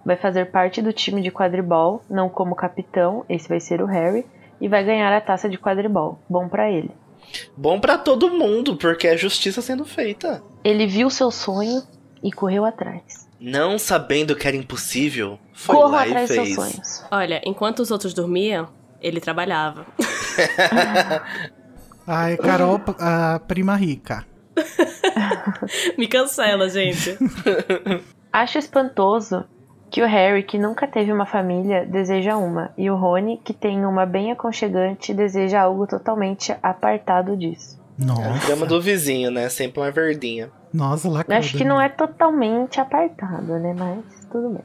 Speaker 2: Vai fazer parte do time de quadribol, não como capitão, esse vai ser o Harry, e vai ganhar a taça de quadribol. Bom para ele.
Speaker 1: Bom pra todo mundo, porque é justiça sendo feita.
Speaker 2: Ele viu seu sonho e correu atrás.
Speaker 1: não sabendo que era impossível, foi
Speaker 2: Corram
Speaker 1: lá e
Speaker 2: atrás dos seus
Speaker 1: fez.
Speaker 2: sonhos.
Speaker 4: Olha, enquanto os outros dormiam, ele trabalhava.
Speaker 3: Ai, Carol, a prima rica.
Speaker 4: Me cancela, gente.
Speaker 2: Acho espantoso que o Harry, que nunca teve uma família, deseja uma, e o Rony, que tem uma bem aconchegante, deseja algo totalmente apartado disso.
Speaker 1: É a
Speaker 3: Nossa,
Speaker 1: grama do vizinho, né? Sempre uma verdinha.
Speaker 3: nossa,
Speaker 2: Eu
Speaker 3: lacrou.
Speaker 2: acho que não é totalmente apartado, né? Mas tudo bem.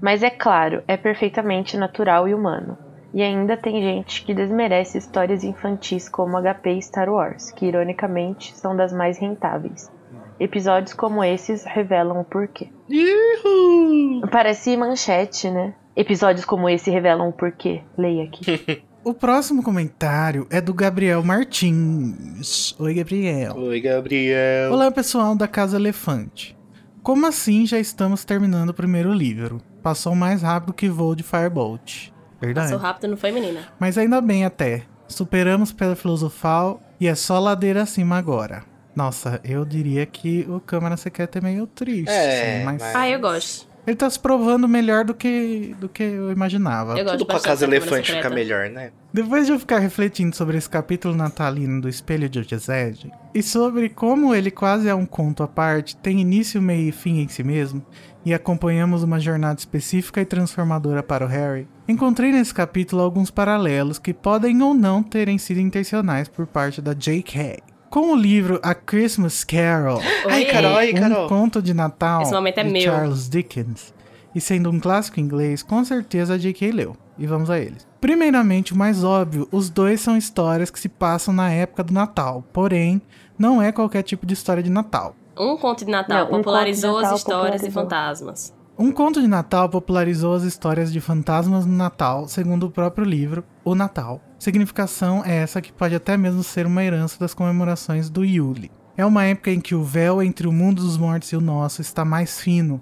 Speaker 2: Mas é claro, é perfeitamente natural e humano. E ainda tem gente que desmerece histórias infantis como HP e Star Wars, que ironicamente são das mais rentáveis. Episódios como esses revelam o porquê.
Speaker 1: Uhul!
Speaker 2: Parece manchete, né? Episódios como esse revelam o porquê. Leia aqui.
Speaker 3: O próximo comentário é do Gabriel Martins. Oi, Gabriel.
Speaker 1: Oi, Gabriel.
Speaker 3: Olá, pessoal da Casa Elefante. Como assim já estamos terminando o primeiro livro? Passou mais rápido que voo de Firebolt. Verdade.
Speaker 4: Passou rápido, não foi, menina?
Speaker 3: Mas ainda bem até. Superamos pela filosofal e é só ladeira acima agora. Nossa, eu diria que o Câmara Secreta é meio triste.
Speaker 1: É,
Speaker 3: assim, mas
Speaker 1: mas-
Speaker 4: Ah, eu gosto.
Speaker 3: ele tá se provando melhor do que, do que eu imaginava.
Speaker 4: Eu gosto
Speaker 1: Tudo pra casa elefante ficar melhor, né?
Speaker 3: Depois de eu ficar refletindo sobre esse capítulo natalino do Espelho de Ogezed e sobre como ele quase é um conto à parte, tem início, meio e fim em si mesmo, e acompanhamos uma jornada específica e transformadora para o Harry, encontrei nesse capítulo alguns paralelos que podem ou não terem sido intencionais por parte da J.K. Com o livro A Christmas Carol,
Speaker 1: Ai,
Speaker 4: Oi.
Speaker 1: Carol,
Speaker 3: um
Speaker 1: Carol.
Speaker 3: conto de Natal
Speaker 4: é
Speaker 3: de
Speaker 4: meu.
Speaker 3: Charles Dickens. E sendo um clássico inglês, com certeza a J.K. leu. E vamos a eles. Primeiramente, o mais óbvio, os dois são histórias que se passam na época do Natal. Porém, não é qualquer tipo de história de Natal.
Speaker 4: Um conto de Natal
Speaker 2: Não, um
Speaker 4: popularizou
Speaker 2: conto de Natal
Speaker 4: as histórias e
Speaker 2: popularizou.
Speaker 4: fantasmas.
Speaker 3: Um conto de Natal popularizou as histórias de fantasmas no Natal, segundo o próprio livro, O Natal. Significação é essa que pode até mesmo ser uma herança das comemorações do Yule. É uma época em que o véu entre o mundo dos mortos e o nosso está mais fino.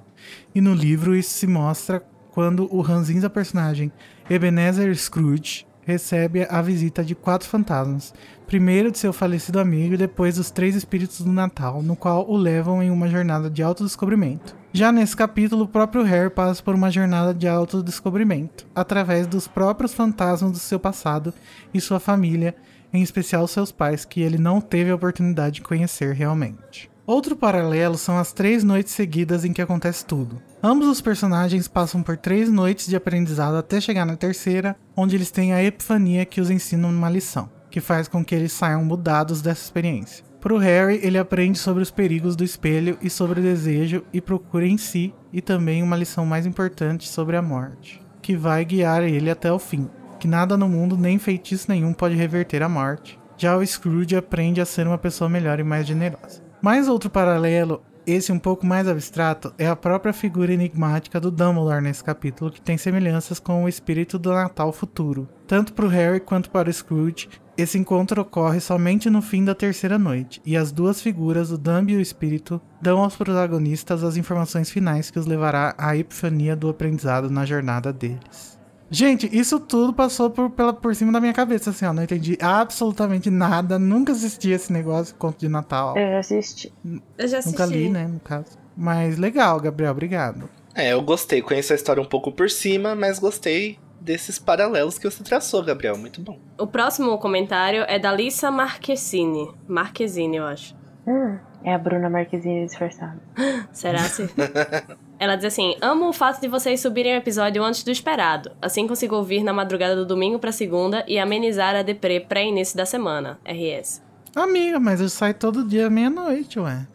Speaker 3: E no livro isso se mostra quando o ranzinza personagem Ebenezer Scrooge recebe a visita de quatro fantasmas. Primeiro de seu falecido amigo e depois dos três espíritos do Natal, no qual o levam em uma jornada de autodescobrimento. Já nesse capítulo, o próprio Harry passa por uma jornada de autodescobrimento, através dos próprios fantasmas do seu passado e sua família, em especial seus pais, que ele não teve a oportunidade de conhecer realmente. Outro paralelo são as três noites seguidas em que acontece tudo. Ambos os personagens passam por três noites de aprendizado até chegar na terceira, onde eles têm a epifania que os ensina uma lição, que faz com que eles saiam mudados dessa experiência. Pro Harry, ele aprende sobre os perigos do espelho e sobre o desejo e procura em si, e também uma lição mais importante sobre a morte, que vai guiar ele até o fim, que nada no mundo, nem feitiço nenhum pode reverter a morte. Já o Scrooge aprende a ser uma pessoa melhor e mais generosa. Mais outro paralelo, esse um pouco mais abstrato, é a própria figura enigmática do Dumbledore nesse capítulo, que tem semelhanças com o espírito do Natal futuro. Tanto para o Harry quanto para o Scrooge, esse encontro ocorre somente no fim da terceira noite, e as duas figuras, o Dumb e o espírito, dão aos protagonistas as informações finais que os levará à epifania do aprendizado na jornada deles. Gente, isso tudo passou por, pela, por cima da minha cabeça, assim, ó. Não entendi absolutamente nada. Nunca assisti esse negócio, conto de Natal.
Speaker 2: Eu já assisti.
Speaker 4: Eu já assisti.
Speaker 3: Nunca li, né, no caso. Mas legal, Gabriel, obrigado.
Speaker 1: É, eu gostei. Conheço a história um pouco por cima, mas gostei desses paralelos que você traçou, Gabriel. Muito bom.
Speaker 4: O próximo comentário é da Lisa Marquezine. Marquezine, eu acho.
Speaker 2: Hum, é a Bruna Marquezine disfarçada.
Speaker 4: Será se? Ela diz assim: Amo o fato de vocês subirem o episódio antes do esperado. Assim consigo ouvir na madrugada do domingo pra segunda e amenizar a deprê pré-início da semana. RS.
Speaker 3: Amiga, mas eu saio todo dia meia-noite, ué.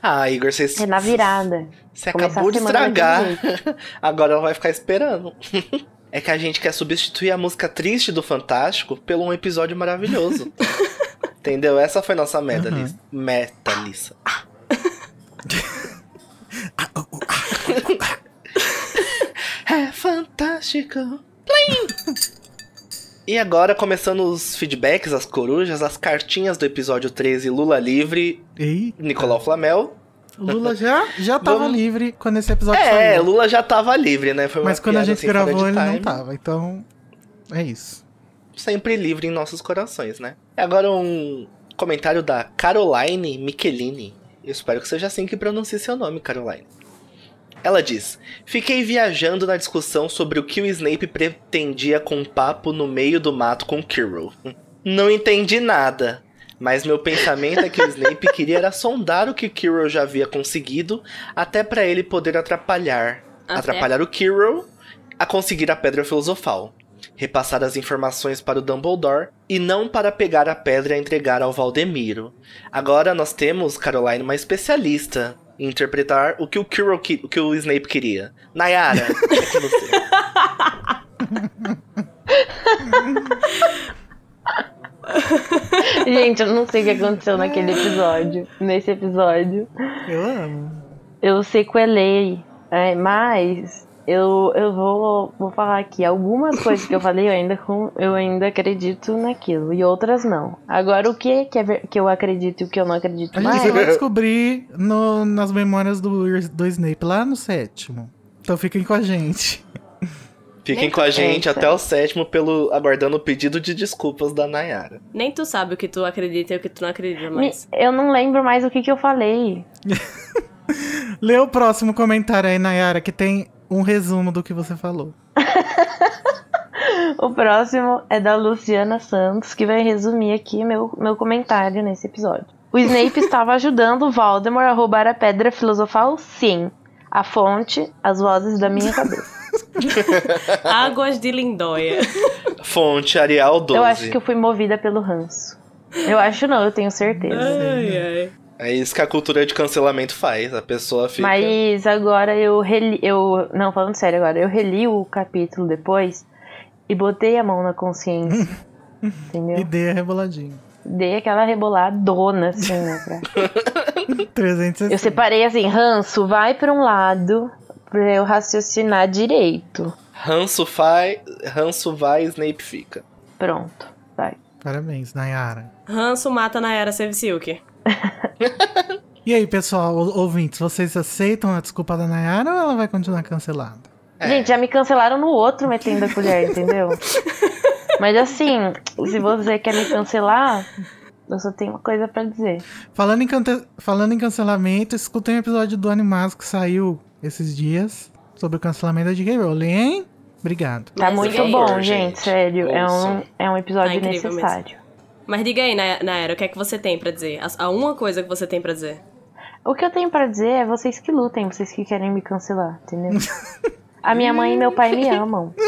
Speaker 1: Ah, Igor, você,
Speaker 2: É na virada.
Speaker 1: você acabou de estragar. Agora ela vai ficar esperando. é que a gente quer substituir a música triste do Fantástico pelo um episódio maravilhoso. Entendeu? Essa foi nossa meta,
Speaker 3: Uhum.
Speaker 1: Lisa. Meta, Lisa. é fantástico. Plim! E agora, começando os feedbacks, as corujas, as cartinhas do episódio 13 Lula Livre,
Speaker 3: Ei,
Speaker 1: Nicolau Flamel.
Speaker 3: Lula já, já tava
Speaker 1: Vamos-
Speaker 3: livre quando esse episódio
Speaker 1: É,
Speaker 3: saiu.
Speaker 1: Lula já tava livre, né?
Speaker 3: Mas quando a gente
Speaker 1: assim,
Speaker 3: gravou, ele não
Speaker 1: time.
Speaker 3: tava. Então, é isso.
Speaker 1: sempre livre em nossos corações, né? Agora um comentário da Caroline Michelini. Eu espero que seja assim que pronuncie seu nome, Caroline. Ela diz: Fiquei viajando na discussão sobre o que o Snape pretendia com um papo no meio do mato com Quirrell. Não entendi nada. Mas meu pensamento é que o Snape queria era sondar o que Quirrell já havia conseguido, até para ele poder atrapalhar,
Speaker 4: Até?
Speaker 1: atrapalhar o Quirrell a conseguir a Pedra Filosofal, repassar as informações para o Dumbledore e não para pegar a pedra e entregar ao Valdemiro. Agora nós temos, Caroline, uma especialista em interpretar o que o o que o Snape queria. Nayara, é com você.
Speaker 2: Gente, eu não sei o que aconteceu naquele episódio. Nesse episódio.
Speaker 3: Eu amo.
Speaker 2: Eu sequelei. é, mas eu, eu vou, vou falar aqui. Algumas coisas que eu falei eu ainda, com, eu ainda acredito naquilo. E outras não. Agora, o que, que, é que eu acredito e o que eu não acredito
Speaker 3: A gente
Speaker 2: mais?
Speaker 3: vai descobrir no- nas memórias do, do Snape, lá no sétimo. Então fiquem com a gente.
Speaker 1: Fiquem
Speaker 4: Nem
Speaker 1: com a gente
Speaker 2: Eita.
Speaker 1: até o sétimo, pelo, aguardando o pedido de desculpas da Nayara.
Speaker 4: Nem tu sabe o que tu acredita e o que tu não acredita
Speaker 2: Me-
Speaker 4: mais.
Speaker 2: eu não lembro mais o que, que eu falei.
Speaker 3: Lê o próximo comentário aí, Nayara, que tem um resumo do que você falou.
Speaker 2: O próximo é da Luciana Santos, que vai resumir aqui meu, meu comentário nesse episódio. O Snape estava ajudando o Voldemort a roubar a pedra filosofal? Sim. A fonte, as vozes da minha cabeça.
Speaker 4: Águas de Lindóia.
Speaker 1: Fonte Arial 12.
Speaker 2: Eu acho que eu fui movida pelo ranço. Eu acho não, eu tenho certeza.
Speaker 4: ai, ai.
Speaker 1: É isso que a cultura de cancelamento faz. A pessoa fica.
Speaker 2: Mas agora eu reli. Eu, não, falando sério agora, eu reli o capítulo depois e botei a mão na consciência.
Speaker 3: E
Speaker 2: entendeu?
Speaker 3: dê a reboladinha.
Speaker 2: Dei aquela reboladona assim, né? pra-
Speaker 3: 360.
Speaker 2: Eu separei assim, ranço, vai pra um lado pra eu raciocinar direito.
Speaker 1: Ranço vai, ranço vai, Snape fica.
Speaker 2: Pronto, vai.
Speaker 3: Parabéns, Nayara.
Speaker 4: Ranço mata na era Save Silk.
Speaker 3: E aí, pessoal, ou- ouvintes, vocês aceitam a desculpa da Nayara ou ela vai continuar cancelada?
Speaker 1: É.
Speaker 2: Gente, já me cancelaram no outro metendo a colher, entendeu? Mas assim, se você quer me cancelar, eu só tenho uma coisa pra dizer.
Speaker 3: Falando em, cante- Falando em cancelamento, escutem o episódio do Animais que saiu esses dias sobre o cancelamento da J.K. Rowling, hein? Obrigado.
Speaker 2: Tá
Speaker 4: Mas
Speaker 2: muito bom, gente,
Speaker 1: gente.
Speaker 2: sério. É um, é um episódio
Speaker 4: Tá
Speaker 2: necessário.
Speaker 4: Mas diga aí, Na- Naera, o que é que você tem pra dizer? A, a uma coisa que você tem pra dizer.
Speaker 2: O que eu tenho pra dizer é vocês que lutem, vocês que querem me cancelar, entendeu? A minha mãe e meu pai me amam.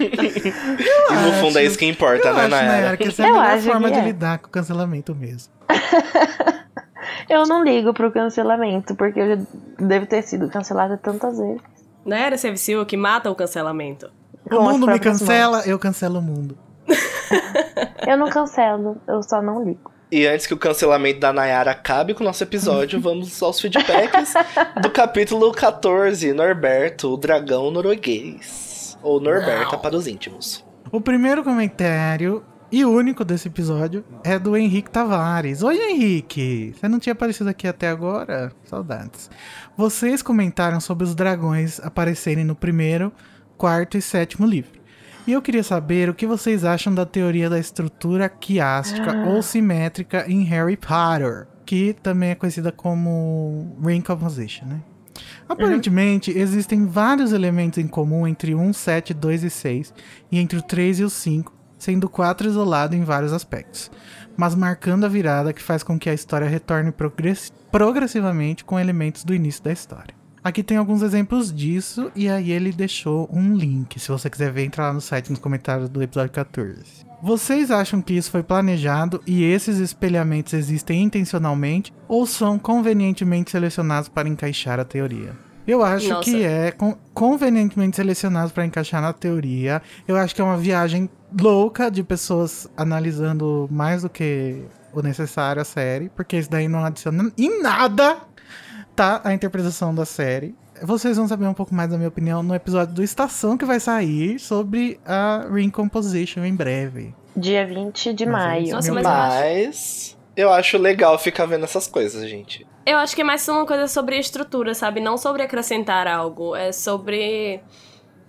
Speaker 1: E no fundo é isso que importa,
Speaker 3: Eu
Speaker 1: né,
Speaker 3: acho,
Speaker 1: Nayara?
Speaker 3: Nayara, que essa é a
Speaker 2: Eu
Speaker 3: melhor
Speaker 2: acho
Speaker 3: forma
Speaker 2: que
Speaker 3: de
Speaker 2: é.
Speaker 3: lidar com o cancelamento mesmo.
Speaker 2: Eu não ligo pro cancelamento, porque eu já devo ter sido cancelada tantas vezes.
Speaker 4: Na era Save Silk mata o cancelamento.
Speaker 3: O
Speaker 2: Com as
Speaker 3: mundo me cancela, eu cancelo o mundo.
Speaker 2: Eu não cancelo, eu só não ligo.
Speaker 1: E antes que o cancelamento da Nayara acabe com o nosso episódio, vamos aos feedbacks do capítulo 14, Norberto, o dragão norueguês. Ou Norberta para os íntimos.
Speaker 3: O primeiro comentário e único desse episódio é do Henrique Tavares. Oi, Henrique! Você não tinha aparecido aqui até agora? Saudades. Vocês comentaram sobre os dragões aparecerem no primeiro, quarto e sétimo livro. E eu queria saber o que vocês acham da teoria da estrutura quiástica ou simétrica em Harry Potter, que também é conhecida como Ring Composition, né? Aparentemente, existem vários elementos em comum entre 1, 7, 2 e 6, e entre o 3 e o 5, sendo o 4 isolado em vários aspectos, mas marcando a virada que faz com que a história retorne progress- progressivamente com elementos do início da história. Aqui tem alguns exemplos disso, e aí ele deixou um link. Se você quiser ver, entra lá no site nos comentários do episódio 14. Vocês acham que isso foi planejado e esses espelhamentos existem intencionalmente ou são convenientemente selecionados para encaixar a teoria? Eu acho
Speaker 4: Nossa.
Speaker 3: que é con- convenientemente selecionados para encaixar na teoria. Eu acho que é uma viagem louca de pessoas analisando mais do que o necessário a série, porque isso daí não adiciona em nada tá a interpretação da série. Vocês vão saber um pouco mais da minha opinião no episódio do Estação que vai sair sobre a Ring Composition em breve.
Speaker 2: Dia 20 de
Speaker 3: Mas é
Speaker 2: maio.
Speaker 4: Nossa, mas eu acho,
Speaker 1: Mas eu acho legal ficar vendo essas coisas, gente.
Speaker 4: eu acho que é mais uma coisa sobre estrutura, sabe? Não sobre acrescentar algo. É sobre.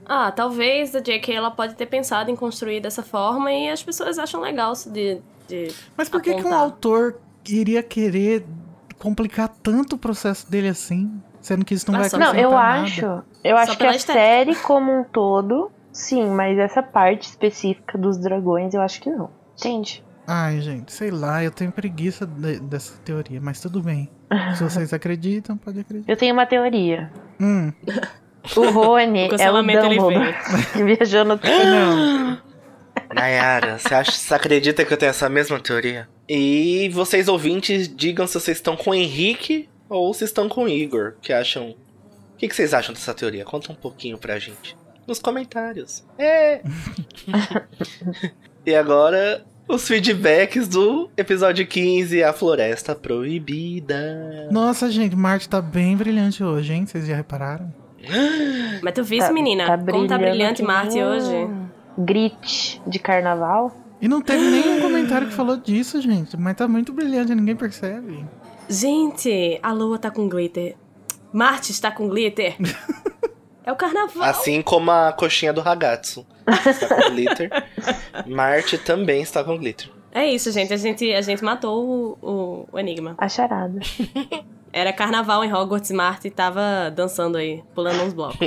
Speaker 4: Ah, talvez a JK ela pode ter pensado em construir dessa forma e as pessoas acham legal de. de
Speaker 3: Mas por que, que um autor iria querer complicar tanto o processo dele assim? Sendo que isso não
Speaker 4: Mas
Speaker 3: vai
Speaker 4: só-
Speaker 2: Não, eu
Speaker 3: nada.
Speaker 2: acho. Eu acho que a
Speaker 4: estética.
Speaker 2: série como um todo, sim, mas essa parte específica dos dragões, eu acho que não. Entende?
Speaker 3: Ai, gente, sei lá, eu tenho preguiça de- dessa teoria, mas tudo bem. Se vocês acreditam, pode acreditar.
Speaker 2: Eu tenho uma teoria.
Speaker 3: Hum,
Speaker 2: O Rony
Speaker 4: O
Speaker 2: é o Dumbledore que viajou no tempo.
Speaker 1: Nayara, você, acha, você acredita que eu tenho essa mesma teoria? E vocês ouvintes, digam se vocês estão com o Henrique ou se estão com o Igor, que acham... O que, que vocês acham dessa teoria? Conta um pouquinho pra gente. Nos comentários. É! e agora, os feedbacks do episódio 15, A Floresta Proibida.
Speaker 3: Nossa, gente, Marte tá bem brilhante hoje, hein? Vocês já repararam?
Speaker 4: Mas tu viste, menina? Como tá brilhante Marte hoje?
Speaker 2: Grit de carnaval.
Speaker 3: E não teve nenhum comentário que falou disso, gente. Mas tá muito brilhante, ninguém percebe.
Speaker 4: Gente, a lua tá com glitter. Marte está com glitter. é o carnaval.
Speaker 1: Assim como a coxinha do ragazzo está com glitter. Marte também está com glitter.
Speaker 4: É isso, gente. A gente, a gente matou o, o- o enigma.
Speaker 2: A charada.
Speaker 4: Era carnaval em Hogwarts Marte tava dançando aí, pulando uns blocos.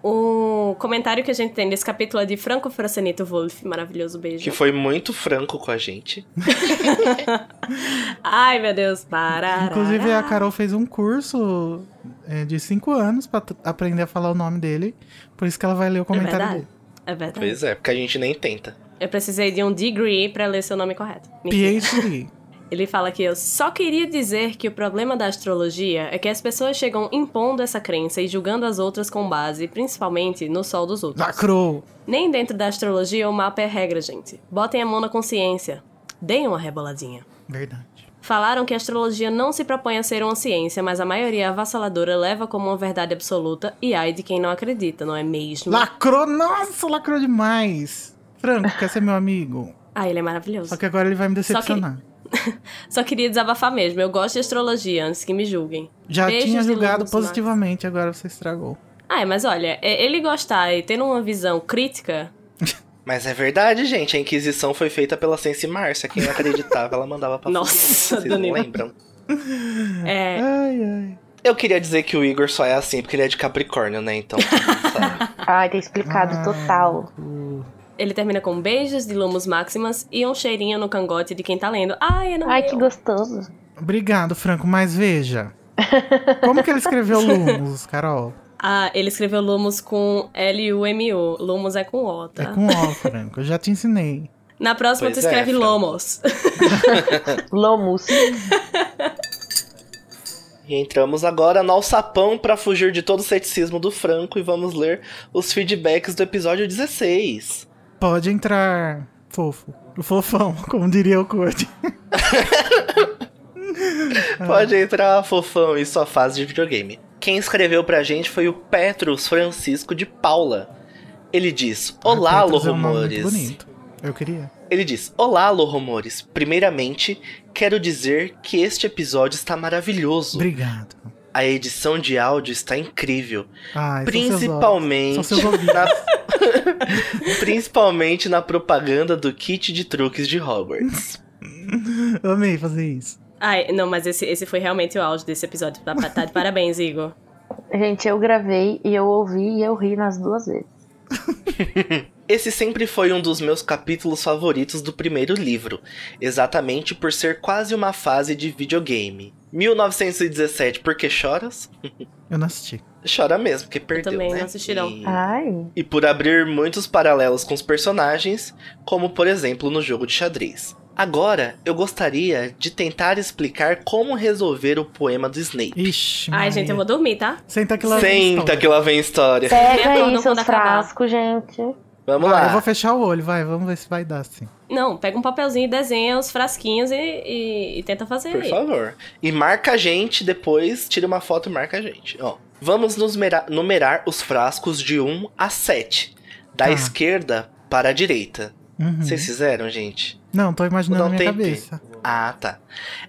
Speaker 4: o comentário que a gente tem desse capítulo é de Franco Fracenito Wolf. Maravilhoso beijo.
Speaker 1: Que foi muito franco com a gente.
Speaker 4: Ai, meu Deus. Parará.
Speaker 3: Inclusive, a Carol fez um curso é, de cinco anos pra t- aprender a falar o nome dele. Por isso que ela vai ler o
Speaker 4: É
Speaker 3: comentário
Speaker 4: verdade.
Speaker 3: dele.
Speaker 4: É verdade.
Speaker 1: Pois é, porque a gente nem tenta.
Speaker 4: Eu precisei de um degree pra ler seu nome correto. Mentira.
Speaker 3: PhD.
Speaker 4: Ele fala que eu só queria dizer que o problema da astrologia é que as pessoas chegam impondo essa crença e julgando as outras com base, principalmente no sol dos outros.
Speaker 3: Lacrou.
Speaker 4: Nem dentro da astrologia o mapa é regra, gente. Botem a mão na consciência. Deem uma reboladinha.
Speaker 3: Verdade.
Speaker 4: Falaram que a astrologia não se propõe a ser uma ciência, mas a maioria avassaladora leva como uma verdade absoluta e ai de quem não acredita, não é mesmo?
Speaker 3: Lacrou, nossa, lacrou demais. Franco, quer ser meu amigo?
Speaker 4: Ah, ele é maravilhoso.
Speaker 3: Só que agora ele vai me decepcionar.
Speaker 4: Só queria desabafar mesmo. Eu gosto de astrologia, antes que me julguem.
Speaker 3: Já
Speaker 4: Beijos
Speaker 3: tinha julgado
Speaker 4: luz,
Speaker 3: positivamente, agora você estragou.
Speaker 4: Ah, mas olha, é- ele gostar e tendo uma visão crítica,
Speaker 1: Mas é verdade, gente. A Inquisição foi feita pela Sense Márcia. Quem não acreditava, ela mandava pra
Speaker 4: Nossa,
Speaker 1: Vocês não
Speaker 4: Danilo.
Speaker 1: lembram?
Speaker 4: é.
Speaker 3: Ai, ai.
Speaker 1: Eu queria dizer que o Igor só é assim porque ele é de Capricórnio, né? Então, sabe?
Speaker 2: Ai, tá explicado
Speaker 3: Ah.
Speaker 2: total.
Speaker 4: Ele termina com beijos de Lumos Maximas e um cheirinho no cangote de quem tá lendo. Ai, eu não
Speaker 2: Ai, que gostoso.
Speaker 3: Obrigado, Franco, mas veja. Como que ele escreveu Lumos, Carol?
Speaker 4: Ah, ele escreveu Lumos com L-U-M-U. Lumos é com O, tá?
Speaker 3: É com O, Franco. Eu já te ensinei.
Speaker 4: Na próxima
Speaker 1: Pois
Speaker 4: tu
Speaker 1: é,
Speaker 4: escreve
Speaker 1: Fran.
Speaker 4: Lomos.
Speaker 2: Lomus.
Speaker 1: E entramos agora no alçapão pra fugir de todo o ceticismo do Franco e vamos ler os feedbacks do episódio 16.
Speaker 3: Pode entrar, fofo. O fofão, como diria o Code.
Speaker 1: Pode entrar, fofão, em sua fase de videogame. Quem escreveu pra gente foi o Petrus Francisco de Paula. Ele diz: Olá,
Speaker 3: Petros é um nome muito
Speaker 1: Rumores.
Speaker 3: bonito. Eu queria.
Speaker 1: Ele diz: Olá, Alô Rumores. Primeiramente, quero dizer que este episódio está maravilhoso.
Speaker 3: Obrigado.
Speaker 1: A edição de áudio está incrível.
Speaker 3: Ai, são seus olhos.
Speaker 1: Principalmente
Speaker 3: São seus
Speaker 1: na... Principalmente na propaganda do kit de truques de Hogwarts.
Speaker 3: Eu amei fazer isso.
Speaker 4: Ai, não, mas esse, esse foi realmente o auge desse episódio. Tá, tá de parabéns, Igor.
Speaker 2: Gente, eu gravei e eu ouvi e eu ri nas duas vezes.
Speaker 1: Esse sempre foi um dos meus capítulos favoritos do primeiro livro, exatamente por ser quase uma fase de videogame. 1917, por que choras?
Speaker 3: Eu não assisti.
Speaker 1: Chora mesmo, porque perdeu,
Speaker 4: também
Speaker 1: né?
Speaker 4: não assisti, não.
Speaker 1: E...
Speaker 2: Ai.
Speaker 1: e por abrir muitos paralelos com os personagens, como por exemplo no jogo de xadrez. Agora, eu gostaria de tentar explicar como resolver o poema do Snape.
Speaker 3: Ixi,
Speaker 4: Ai,
Speaker 3: Maria.
Speaker 4: gente, eu vou dormir, tá?
Speaker 3: Senta que lá vem
Speaker 1: Senta
Speaker 3: história.
Speaker 1: que lá vem história.
Speaker 2: Pega aí seus frascos, gente.
Speaker 1: Vamos
Speaker 3: Vai,
Speaker 1: lá.
Speaker 3: eu vou fechar o olho, vai. Vamos ver se vai dar, sim.
Speaker 4: Não, pega um papelzinho e desenha os frasquinhos e, e- e tenta fazer
Speaker 1: Por
Speaker 4: aí.
Speaker 1: favor. E marca a gente depois, tira uma foto e marca a gente. Ó, vamos numera- numerar os frascos de 1 a 7. Da
Speaker 3: Tá.
Speaker 1: esquerda para a direita.
Speaker 3: Uhum.
Speaker 1: Vocês fizeram, gente?
Speaker 3: Não, tô imaginando na
Speaker 1: um
Speaker 3: minha cabeça.
Speaker 1: Ah, tá.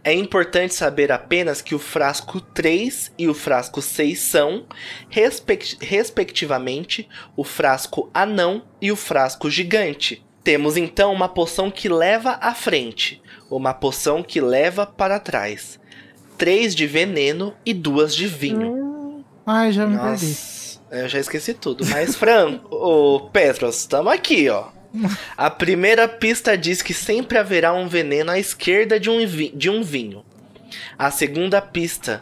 Speaker 1: É importante saber apenas que o frasco 3 e o frasco 6 são, respect- respectivamente, o frasco anão e o frasco gigante. Temos então uma poção que leva à frente, uma poção que leva para trás, três de veneno e duas de vinho.
Speaker 2: Hum,
Speaker 3: Ai, já me perdi.
Speaker 1: Nossa, eu já esqueci tudo. Mas, Fran, ô Petros, tamo aqui, ó. A primeira pista diz que sempre haverá um veneno à esquerda de um, de um vinho. A segunda pista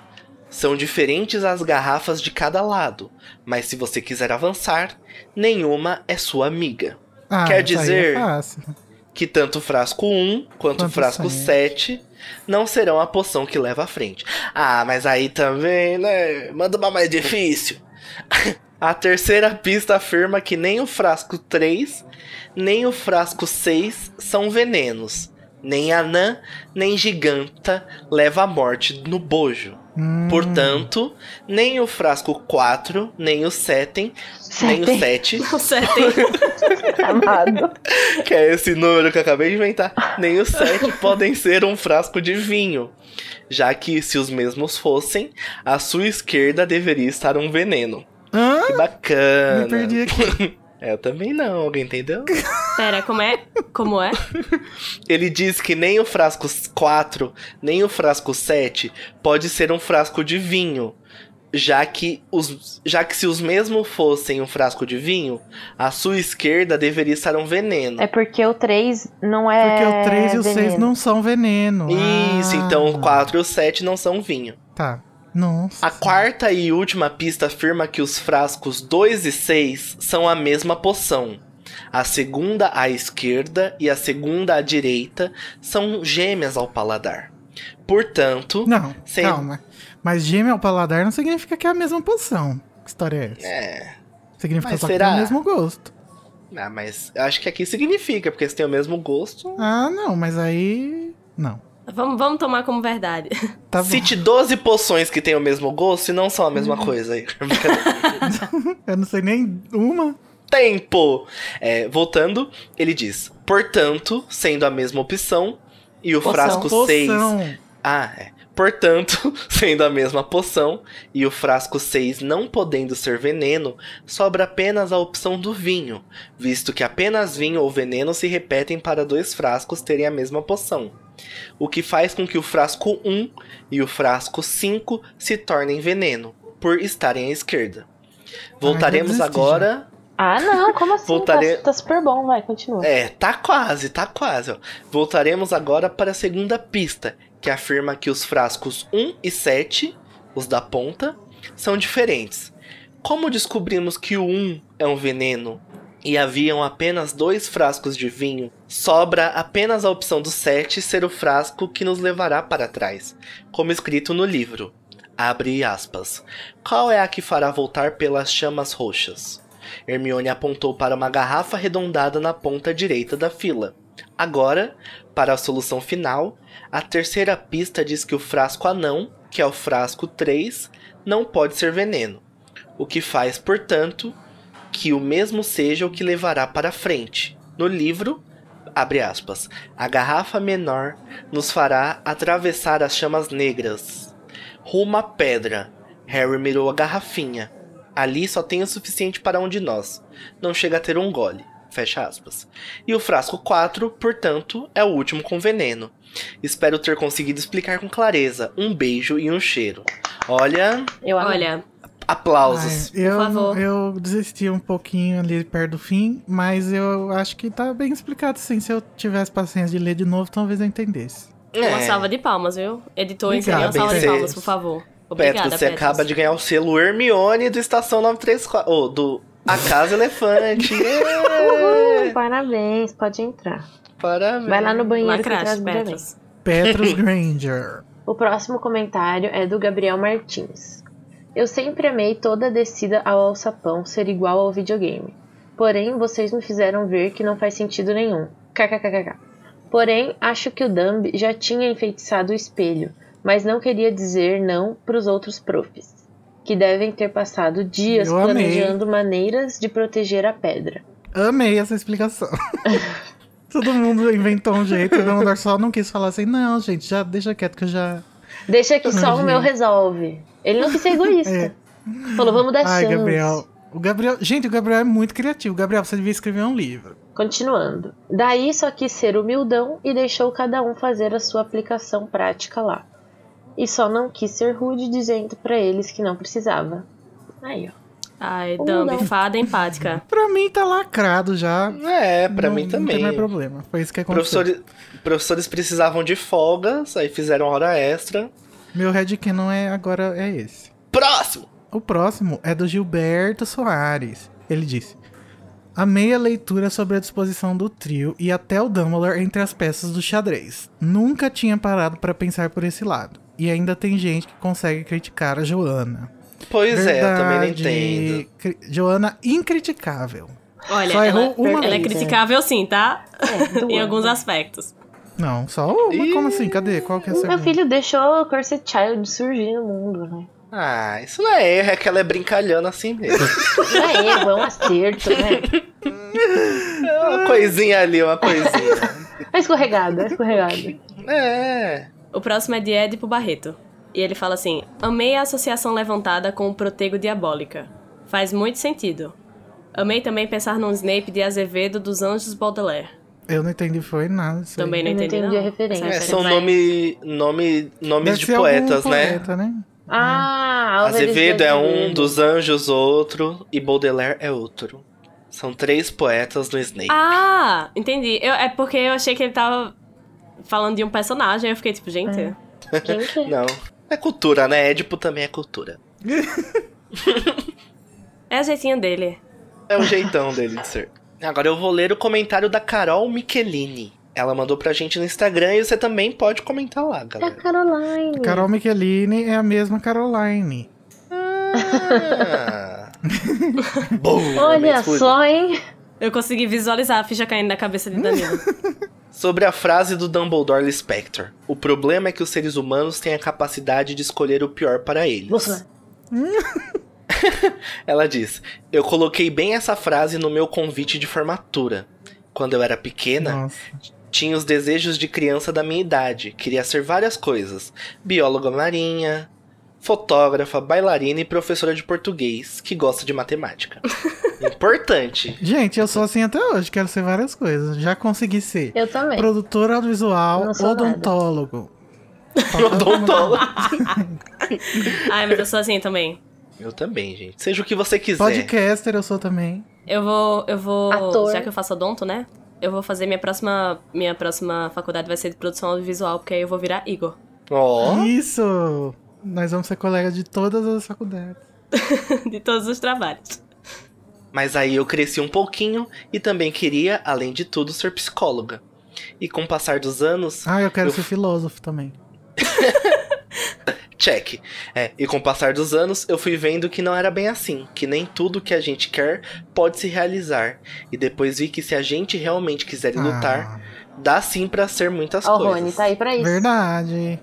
Speaker 1: são diferentes as garrafas de cada lado, mas se você quiser avançar, nenhuma é sua amiga.
Speaker 3: Ah,
Speaker 1: Quer
Speaker 3: aí
Speaker 1: dizer-
Speaker 3: É.
Speaker 1: Que tanto o frasco 1 quanto o frasco
Speaker 3: sete.
Speaker 1: 7 não serão a poção que leva à frente. Ah, mas aí também, né? Manda uma mais difícil. A terceira pista afirma que nem o frasco 3, nem o frasco 6 são venenos. Nem anã, nem giganta leva à morte no bojo.
Speaker 3: Hum,
Speaker 1: Portanto, nem o frasco 4, nem o 7, nem o
Speaker 2: Sete.
Speaker 1: 7
Speaker 4: Não certo, hein?
Speaker 2: Amado.
Speaker 1: que é esse número que eu acabei de inventar, nem os sete podem ser um frasco de vinho. Já que, se os mesmos fossem, à sua esquerda deveria estar um veneno.
Speaker 3: Hã?
Speaker 1: Que bacana.
Speaker 3: Me perdi aqui.
Speaker 1: É, eu também não, alguém entendeu?
Speaker 4: Pera, como é? Como é?
Speaker 1: Ele diz que nem o frasco 4, nem o frasco 7 pode ser um frasco de vinho. Já que, os, já que se os mesmos fossem um frasco de vinho, à sua esquerda deveria estar um veneno.
Speaker 2: É porque o 3 não é.
Speaker 3: Porque o 3 e o 6
Speaker 2: veneno.
Speaker 3: não são veneno.
Speaker 1: Isso,
Speaker 3: Ah,
Speaker 1: então o 4 e o 7 não são vinho.
Speaker 3: Tá. Nossa.
Speaker 1: A quarta e última pista afirma que os frascos 2 e 6 são a mesma poção. A segunda à esquerda e a segunda à direita são gêmeas ao paladar. Portanto,
Speaker 3: Não,
Speaker 1: Sem-
Speaker 3: calma. Mas gêmeo ao paladar não significa que é a mesma poção. Que história é essa?
Speaker 1: é.
Speaker 3: Significa
Speaker 1: Mas
Speaker 3: só
Speaker 1: será?
Speaker 3: que tem o mesmo gosto.
Speaker 1: Ah, mas eu acho que aqui significa, porque se tem o mesmo gosto.
Speaker 3: Ah, não, mas aí. Não.
Speaker 4: Vamos, vamos tomar como verdade.
Speaker 3: Tá.
Speaker 1: Cite 12 poções que têm o mesmo gosto e não são a mesma
Speaker 3: Hum.
Speaker 1: coisa aí.
Speaker 3: Eu não sei nem uma.
Speaker 1: Tempo! É, voltando, ele diz: portanto, sendo a mesma opção, e o
Speaker 2: Poção.
Speaker 1: frasco 6
Speaker 3: Poção.
Speaker 1: Ah, é. Portanto, sendo a mesma poção e o frasco 6 não podendo ser veneno, sobra apenas a opção do vinho, visto que apenas vinho ou veneno se repetem para dois frascos terem a mesma poção. O que faz com que o frasco 1 e o frasco 5 se tornem veneno, por estarem à esquerda. Voltaremos agora
Speaker 2: Ah, não, como assim?
Speaker 1: Voltare-
Speaker 2: Tá, tá super bom, vai, continua.
Speaker 1: É, tá quase, tá quase. Ó. Voltaremos agora para a segunda pista, que afirma que os frascos 1 e 7, os da ponta, são diferentes. Como descobrimos que o 1 é um veneno e haviam apenas dois frascos de vinho, sobra apenas a opção do 7 ser o frasco que nos levará para trás, como escrito no livro. Abre aspas. Qual é a que fará voltar pelas chamas roxas? Hermione apontou para uma garrafa arredondada na ponta direita da fila. Agora, para a solução final, a terceira pista diz que o frasco anão, que é o frasco 3, não pode ser veneno. O que faz, portanto, que o mesmo seja o que levará para frente. No livro, abre aspas, a garrafa menor nos fará atravessar as chamas negras. Rumo à pedra. Harry mirou a garrafinha. Ali só tem o suficiente para um de nós. Não chega a ter um gole. Fecha aspas. E o frasco 4, portanto, é o último com veneno. Espero ter conseguido explicar com clareza. Um beijo e um cheiro. Olha,
Speaker 2: Eu.
Speaker 4: Olha,
Speaker 1: aplausos.
Speaker 3: Ai, eu,
Speaker 4: favor.
Speaker 3: eu desisti um pouquinho ali perto do fim, mas eu acho que tá bem explicado sim. Se eu tivesse paciência de ler de novo, talvez eu entendesse.
Speaker 4: uma
Speaker 1: É.
Speaker 4: salva de palmas, viu? Editor, insere uma salva de
Speaker 1: Petros.
Speaker 4: palmas, por favor. Obrigada,
Speaker 1: Petro, você
Speaker 4: Petros.
Speaker 1: acaba de ganhar o selo Hermione do Estação 934. Ou do A Casa Elefante. Ê!
Speaker 2: Parabéns, pode entrar.
Speaker 1: Parabéns.
Speaker 2: Vai lá no banheiro que traz
Speaker 4: Lacraste,
Speaker 2: o bebê.
Speaker 4: Petros.
Speaker 3: Petrus Granger.
Speaker 2: O próximo comentário é do Gabriel Martins. Eu sempre amei toda a descida ao alçapão ser igual ao videogame. Porém, vocês me fizeram ver que não faz sentido nenhum. KKKKK. Porém, acho que o Dumb já tinha enfeitiçado o espelho, mas não queria dizer não pros outros profs, que devem ter passado dias
Speaker 3: Eu amei.
Speaker 2: planejando maneiras de proteger a pedra.
Speaker 3: Amei essa explicação. Todo mundo inventou um jeito, o Dumbledore só não quis falar assim, não, gente, já deixa quieto que eu já...
Speaker 2: Deixa que só o meu resolve. Ele não quis ser egoísta.
Speaker 3: É.
Speaker 2: Falou, vamos dar
Speaker 3: Ai,
Speaker 2: chance.
Speaker 3: Gabriel. O Gabriel... Gente, o Gabriel é muito criativo. Gabriel, você devia escrever um livro.
Speaker 2: Continuando. Daí só quis ser humildão e deixou cada um fazer a sua aplicação prática lá. E só não quis ser rude dizendo pra eles que não precisava. Aí, ó.
Speaker 4: Ai, Dumb,
Speaker 2: não.
Speaker 4: fada empática.
Speaker 3: Pra mim tá lacrado já.
Speaker 1: É, pra
Speaker 3: Não-
Speaker 1: mim
Speaker 3: Não
Speaker 1: também.
Speaker 3: tem mais problema. Foi isso que aconteceu.
Speaker 1: Professores, professores precisavam de folgas, aí fizeram hora extra.
Speaker 3: Meu headcanon é, agora é esse.
Speaker 1: Próximo!
Speaker 3: O próximo é do Gilberto Soares. Ele disse: Amei a leitura sobre a disposição do trio e até o Dumbledore entre as peças do xadrez. Nunca tinha parado para pensar por esse lado. E ainda tem gente que consegue criticar a Joana.
Speaker 1: Pois é, eu também não
Speaker 3: Verdade.
Speaker 1: entendo.
Speaker 3: Cri- Joana incriticável.
Speaker 4: Olha,
Speaker 3: Só
Speaker 4: ela,
Speaker 3: errou uma
Speaker 4: ela é
Speaker 2: vez,
Speaker 4: criticável sim, tá?
Speaker 2: É,
Speaker 4: em alguns aspectos.
Speaker 3: Não, só uma.
Speaker 1: Ih.
Speaker 3: Como assim? Cadê? Qual que é a
Speaker 2: Meu filho deixou o Cursed Child surgir no mundo, né?
Speaker 1: Ah, isso não é erro, é que ela é brincalhona assim mesmo.
Speaker 2: Não é erro, é um acerto, né?
Speaker 1: É uma coisinha ali, uma coisinha.
Speaker 2: É escorregada, é escorregada.
Speaker 1: É.
Speaker 4: O próximo é de Edipo Barreto. E ele fala assim: Amei a associação levantada com o Protego Diabólica. Faz muito sentido. Amei também pensar num Snape de Azevedo dos Anjos Baudelaire.
Speaker 3: Eu não entendi, foi nada.
Speaker 4: Também não entendi, não.
Speaker 2: a referência.
Speaker 1: É, são nome, nome, nomes
Speaker 3: Deve
Speaker 1: de poetas, né?
Speaker 3: poeta, né?
Speaker 2: Ah, Álvares de
Speaker 1: Azevedo é um, dos anjos outro, e Baudelaire é outro. São três poetas no Snape.
Speaker 4: Ah, entendi. Eu- é porque eu achei que ele tava falando de um personagem. Aí eu fiquei tipo, gente.
Speaker 2: É?
Speaker 1: Não. É cultura, né? Édipo também é cultura.
Speaker 4: É a jeitinho dele.
Speaker 1: É o jeitão dele de ser. Agora eu vou ler o comentário da Carol Michelini. Ela mandou pra gente no Instagram e você também pode comentar lá,
Speaker 2: É a
Speaker 1: galera.
Speaker 2: Caroline.
Speaker 3: Carol Michelini é a mesma Caroline.
Speaker 1: Ah. Boa,
Speaker 2: Olha só, hein?
Speaker 4: Eu consegui visualizar a ficha caindo na cabeça de Danilo.
Speaker 1: Sobre a frase do Dumbledore Lispector. O problema é que os seres humanos têm a capacidade de escolher o pior para eles.
Speaker 2: Bolsonaro.
Speaker 1: Ela diz: Eu coloquei bem essa frase no meu convite de formatura. Quando eu era pequena,
Speaker 3: Nossa.
Speaker 1: tinha os desejos de criança da minha idade. Queria ser várias coisas: bióloga marinha, fotógrafa, bailarina e professora de português, que gosta de matemática. Importante.
Speaker 3: Gente, eu sou assim até hoje, quero ser várias coisas. Já consegui ser
Speaker 2: Eu também.
Speaker 3: produtor audiovisual, odontólogo.
Speaker 1: Odontólogo.
Speaker 4: Ai, mas eu sou assim também.
Speaker 1: Eu também, gente. Seja o que você quiser.
Speaker 3: Podcaster eu sou também.
Speaker 4: Eu vou. Eu vou.
Speaker 2: Ator.
Speaker 4: Já que eu faço odonto, né? Eu vou fazer minha próxima. Minha próxima faculdade vai ser de produção audiovisual, porque aí eu vou virar Igor.
Speaker 1: Ó.
Speaker 3: Isso! Nós vamos ser colegas de todas as faculdades.
Speaker 4: de todos os trabalhos.
Speaker 1: Mas aí eu cresci um pouquinho e também queria, além de tudo, ser psicóloga. E com o passar dos anos,
Speaker 3: Ah, eu quero
Speaker 1: Eu-
Speaker 3: ser filósofo também.
Speaker 1: check. É, e com o passar dos anos, eu fui vendo que não era bem assim, que nem tudo que a gente quer pode se realizar. E depois vi que se a gente realmente quiser lutar, dá sim pra ser muitas
Speaker 2: Ó, o
Speaker 1: coisas.
Speaker 2: Rony tá aí pra
Speaker 3: Ah,
Speaker 2: isso.
Speaker 3: verdade.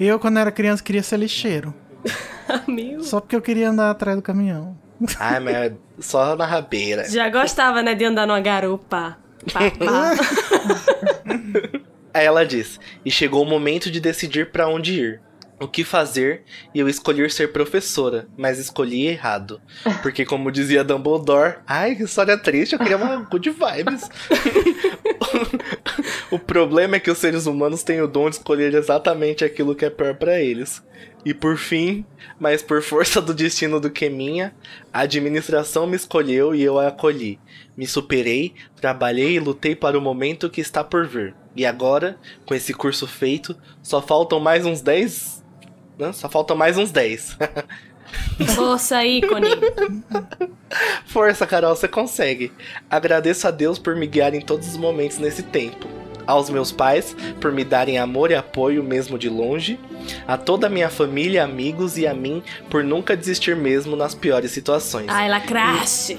Speaker 3: Eu, quando era criança, queria ser lixeiro.
Speaker 4: Amigo.
Speaker 3: Só porque eu queria andar atrás do caminhão.
Speaker 1: Ai, mas é só na rabeira.
Speaker 4: Já gostava, né, de andar numa garupa. Pá, pá.
Speaker 1: Aí ela diz: E chegou o momento de decidir pra onde ir. O que fazer, e eu escolhi ser professora, mas escolhi errado. Porque, como dizia Dumbledore, ai, que história triste, eu queria uma good vibes. o problema é que os seres humanos têm o dom de escolher exatamente aquilo que é pior pra eles. E por fim, mas por força do destino do que minha, a administração me escolheu e eu a acolhi. Me superei, trabalhei e lutei para o momento que está por vir. E agora, com esse curso feito, só faltam mais uns 10. Né? Só faltam mais uns 10.
Speaker 4: Força, ícone.
Speaker 1: Força, Carol, você consegue. Agradeço a Deus por me guiar em todos os momentos nesse tempo. Aos meus pais por me darem amor e apoio mesmo de longe. A toda a minha família, amigos e a mim por nunca desistir mesmo nas piores situações.
Speaker 4: Ai, lacraste.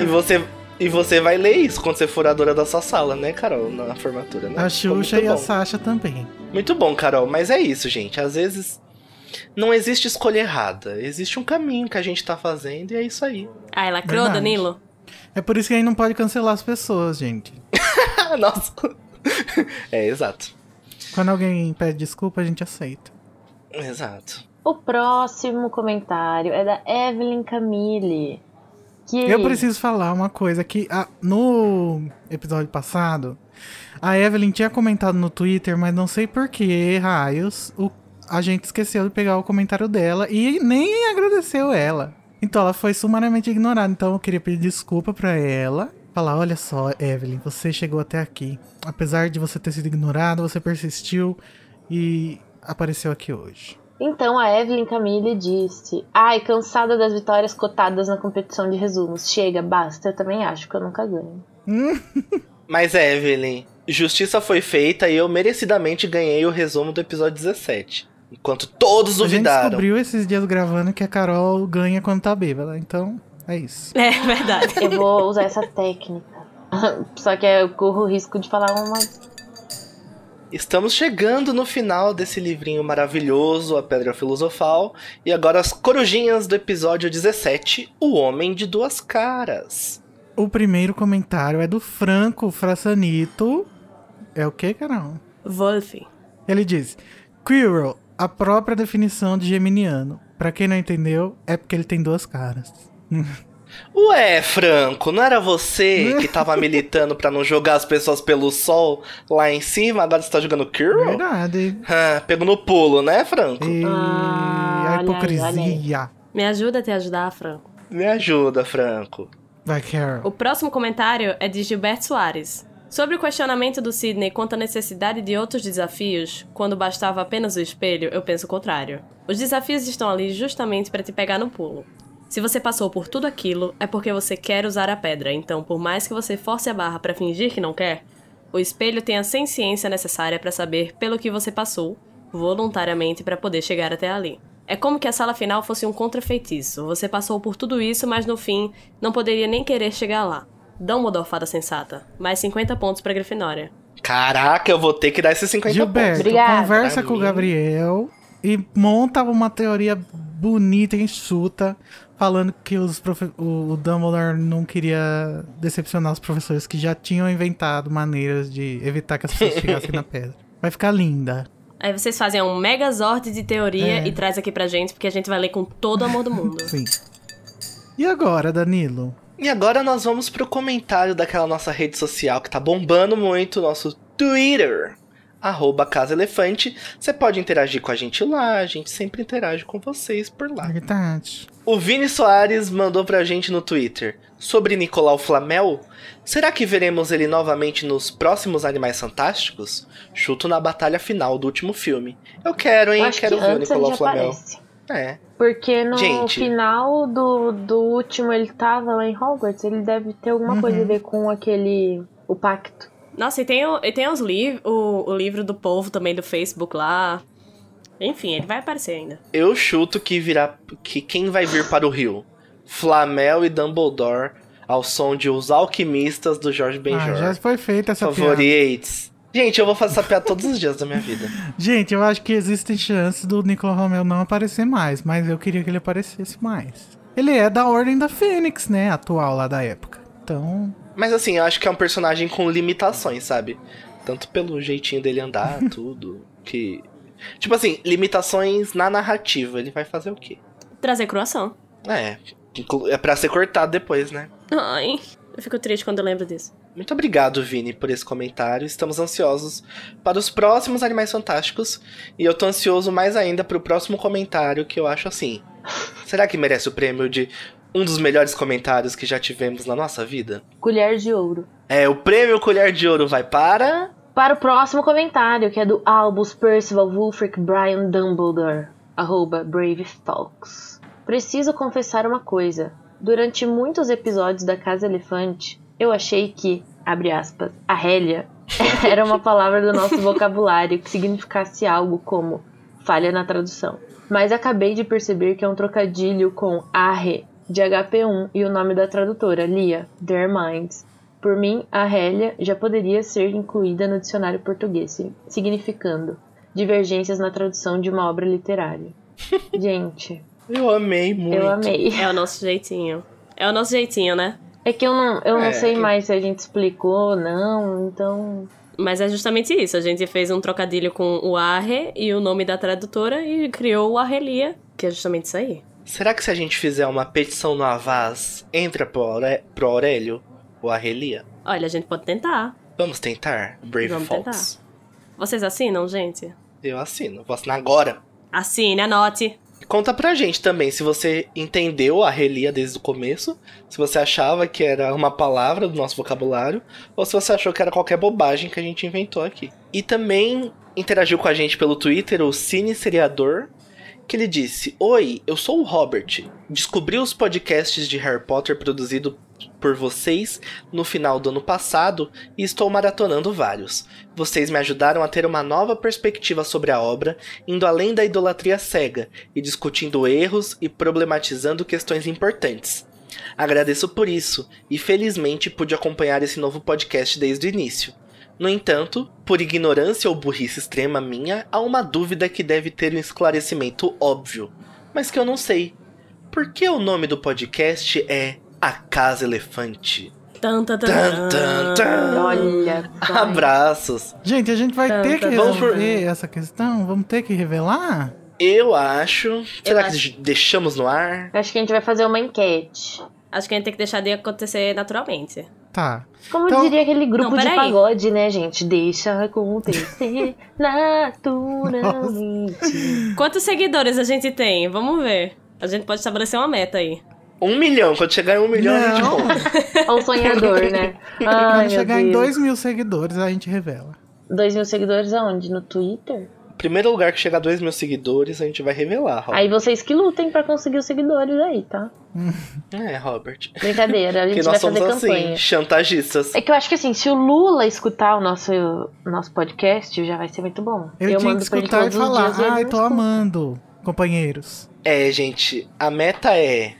Speaker 1: E você. E você vai ler isso quando você for a dona da sua sala, né, Carol? Na formatura, né?
Speaker 3: A Xuxa e a
Speaker 1: bom.
Speaker 3: Sasha também.
Speaker 1: Muito bom, Carol, mas é isso, gente. Às vezes não existe escolha errada. Existe um caminho que a gente tá fazendo e é isso aí.
Speaker 4: Ai, lacrou,
Speaker 3: Verdade.
Speaker 4: Danilo?
Speaker 3: É por isso que aí não pode cancelar as pessoas, gente.
Speaker 1: Nossa. é, exato.
Speaker 3: Quando alguém pede desculpa, a gente aceita.
Speaker 1: Exato.
Speaker 2: O próximo comentário é da Evelyn Camille. Que
Speaker 3: Eu preciso falar uma coisa que ah, no episódio passado, a Evelyn tinha comentado no Twitter, mas não sei por que, raios, o- a gente esqueceu de pegar o comentário dela e nem agradeceu ela. Então ela foi sumariamente ignorada. Então eu queria pedir desculpa pra ela. Falar, olha só, Evelyn, você chegou até aqui. Apesar de você ter sido ignorada, você persistiu e apareceu aqui hoje.
Speaker 2: Então a Evelyn Camille disse: Ai, cansada das vitórias cotadas na competição de resumos. Chega, basta. Eu também acho que eu nunca ganho.
Speaker 1: Mas, Evelyn, justiça foi feita e eu merecidamente ganhei o resumo do episódio 17. Enquanto todos
Speaker 3: A gente
Speaker 1: duvidaram.
Speaker 3: descobriu esses dias gravando que a Carol ganha quando tá bêbada. Então, é isso.
Speaker 4: É verdade.
Speaker 2: Eu vou usar essa técnica. Só que eu corro o risco de falar uma.
Speaker 1: Estamos chegando no final desse livrinho maravilhoso, A Pedra Filosofal, e agora as corujinhas do episódio 17, O Homem de Duas Caras.
Speaker 3: O primeiro comentário é do Franco Frassanito. É o que, Carol?
Speaker 4: Wolf.
Speaker 3: Ele diz: Quirrell, a própria definição de geminiano. Pra quem não entendeu, é porque ele tem duas caras.
Speaker 1: Ué, Franco, não era você que tava militando pra não jogar as pessoas pelo sol lá em cima? Agora você tá jogando Kirby?
Speaker 3: Verdade.
Speaker 1: Ah, pegou no pulo, né, Franco?
Speaker 3: E
Speaker 2: Ah,
Speaker 3: a
Speaker 2: olha aí,
Speaker 3: hipocrisia.
Speaker 4: Me ajuda a te ajudar, Franco.
Speaker 1: Me ajuda, Franco.
Speaker 3: Vai, Carol.
Speaker 4: O próximo comentário é de Gilberto Soares. Sobre o questionamento do Sidney quanto à necessidade de outros desafios, quando bastava apenas o espelho, eu penso o contrário. Os desafios estão ali justamente para te pegar no pulo. Se você passou por tudo aquilo, é porque você quer usar a pedra, então por mais que você force a barra para fingir que não quer, o espelho tem a ciência necessária para saber pelo que você passou, voluntariamente para poder chegar até ali. É como que a sala final fosse um contrafeitiço. Você passou por tudo isso, mas no fim não poderia nem querer chegar lá. Dumbledore, fada sensata. Mais 50 pontos pra Grifinória.
Speaker 1: Caraca, eu vou ter que dar esses 50
Speaker 3: Gilberto,
Speaker 2: Obrigada.
Speaker 3: conversa
Speaker 1: Pra
Speaker 3: com o. Gabriel e monta uma teoria bonita e enxuta, falando que os profe- o o Dumbledore não queria decepcionar os professores que já tinham inventado maneiras de evitar que as pessoas chegassem na pedra. Vai ficar linda.
Speaker 4: Aí vocês fazem um megazord de teoria
Speaker 3: É.
Speaker 4: e traz aqui pra gente, porque a gente vai ler com todo o amor do mundo.
Speaker 3: Sim. E agora, Danilo?
Speaker 1: E agora nós vamos pro comentário daquela nossa rede social que tá bombando muito, nosso Twitter. Arroba Casa Elefante. Você pode interagir com a gente lá, a gente sempre interage com vocês por lá.
Speaker 3: Verdade.
Speaker 1: O Vini Soares mandou pra gente no Twitter sobre Nicolau Flamel. Será que veremos ele novamente nos próximos Animais Fantásticos? Chuto na batalha final do último filme. Eu quero, hein?
Speaker 2: Eu acho
Speaker 1: quero
Speaker 2: que
Speaker 1: ver o Nicolau Flamel.
Speaker 2: aparece.
Speaker 1: É.
Speaker 2: Porque no
Speaker 1: Gente.
Speaker 2: final do, do último ele tava lá em Hogwarts, ele deve ter alguma coisa
Speaker 3: Uhum.
Speaker 2: a ver com aquele. o pacto.
Speaker 4: Nossa, e tem, o, e tem os liv o, o livro do povo também do Facebook lá. Enfim, ele vai aparecer ainda.
Speaker 1: Eu chuto que virá que quem vai vir para o Rio? Flamel e Dumbledore ao som de Os Alquimistas do Jorge
Speaker 3: Ah,
Speaker 1: Benjor.
Speaker 3: já foi feita essa piada.
Speaker 1: Favorites. Gente, eu vou fazer essa piada todos os dias da minha vida.
Speaker 3: Gente, eu acho que existem chances do Nicolau Romel não aparecer mais, mas eu queria que ele aparecesse mais. Ele é da Ordem da Fênix, né? Atual lá da época. Então,
Speaker 1: Mas assim, eu acho que é um personagem com limitações, sabe? Tanto pelo jeitinho dele andar, tudo. Que. Tipo assim, limitações na narrativa. Ele vai fazer o quê?
Speaker 4: Trazer croação.
Speaker 1: É. É pra ser cortado depois, né?
Speaker 4: Ai, eu fico triste quando eu lembro disso.
Speaker 1: Muito obrigado, Vini, por esse comentário. Estamos ansiosos para os próximos Animais Fantásticos. E eu tô ansioso mais ainda pro próximo comentário, que eu acho assim. Será que merece o prêmio de um dos melhores comentários que já tivemos na nossa vida?
Speaker 2: Colher de ouro.
Speaker 1: É, o prêmio Colher de Ouro vai para.
Speaker 2: Para o próximo comentário, que é do Albus Percival Wulfric Brian Dumbledore, arroba Brave Fox. Preciso confessar uma coisa. Durante muitos episódios da Casa Elefante, eu achei que, abre aspas, a Hélia era uma palavra do nosso vocabulário que significasse algo como falha na tradução. Mas acabei de perceber que é um trocadilho com arre de HP1 e o nome da tradutora, Lia, Their Minds. Por mim, a Hélia já poderia ser incluída no dicionário português, si- significando divergências na tradução de uma obra literária. Gente,
Speaker 1: Eu amei muito.
Speaker 2: eu amei.
Speaker 4: É o nosso jeitinho. É o nosso jeitinho, né?
Speaker 2: É que eu não, eu não
Speaker 1: É,
Speaker 2: sei
Speaker 1: que-
Speaker 2: mais se a gente explicou ou não, então.
Speaker 4: Mas é justamente isso. A gente fez um trocadilho com o Arre e o nome da tradutora e criou o Arrelia, que é justamente isso aí.
Speaker 1: Será que se a gente fizer uma petição no Avaz, entra pro, Aure- pro Aurélio ou a Relia?
Speaker 4: Olha, a gente pode tentar.
Speaker 1: Vamos tentar? Brave
Speaker 4: Vamos
Speaker 1: Fox.
Speaker 4: Vocês assinam, gente?
Speaker 1: Eu assino. Vou assinar agora.
Speaker 4: Assine, anote.
Speaker 1: Conta pra gente também se você entendeu a relia desde o começo, se você achava que era uma palavra do nosso vocabulário, ou se você achou que era qualquer bobagem que a gente inventou aqui. E também interagiu com a gente pelo Twitter o Cine Seriador, que ele disse: Oi, eu sou o Robert. Descobri os podcasts de Harry Potter produzido por vocês no final do ano passado e estou maratonando vários. Vocês me ajudaram a ter uma nova perspectiva sobre a obra, indo além da idolatria cega e discutindo erros e problematizando questões importantes. Agradeço por isso e felizmente pude acompanhar esse novo podcast desde o início. No entanto, por ignorância ou burrice extrema minha, há uma dúvida que deve ter um esclarecimento óbvio, mas que eu não sei. Por que o nome do podcast é A Casa Elefante?
Speaker 4: Tan, tan, tan.
Speaker 2: Olha.
Speaker 1: Abraços.
Speaker 3: Gente, a gente vai ter que
Speaker 1: vamos por-
Speaker 3: resolver essa questão? Vamos ter que revelar?
Speaker 1: Eu acho. Será que
Speaker 4: acho.
Speaker 1: deixamos no ar?
Speaker 2: Acho que a gente vai fazer uma enquete.
Speaker 4: Acho que a gente tem que deixar de acontecer naturalmente.
Speaker 3: Tá.
Speaker 2: Como
Speaker 3: Então-
Speaker 2: diria aquele grupo
Speaker 4: Não,
Speaker 2: de pagode, né, gente? Deixa acontecer naturalmente.
Speaker 4: Quantos seguidores a gente tem? Vamos ver. A gente pode estabelecer uma meta aí.
Speaker 1: Um milhão. Quando chegar em um milhão, a gente
Speaker 3: Não.
Speaker 1: conta.
Speaker 2: É um sonhador, né? Ai,
Speaker 3: Quando chegar em
Speaker 2: Deus.
Speaker 3: 2 mil seguidores, a gente revela.
Speaker 2: Dois mil seguidores aonde? No Twitter?
Speaker 1: Primeiro lugar que chegar a 2 mil seguidores, a gente vai revelar, Robert.
Speaker 2: Aí vocês que lutem pra conseguir os seguidores aí, tá?
Speaker 1: É, Robert.
Speaker 2: Brincadeira, a gente
Speaker 1: nós
Speaker 2: vai fazer
Speaker 1: somos
Speaker 2: campanha.
Speaker 1: assim, chantagistas.
Speaker 2: É que eu acho que assim, se o Lula escutar o nosso, nosso podcast, já vai ser muito bom.
Speaker 3: Eu, tinha que
Speaker 2: pra ele
Speaker 3: escutar e
Speaker 2: todos os
Speaker 3: falar,
Speaker 2: dias e
Speaker 3: ai,
Speaker 2: não
Speaker 3: tô
Speaker 2: escuta.
Speaker 3: amando, companheiros.
Speaker 1: É, gente, a meta é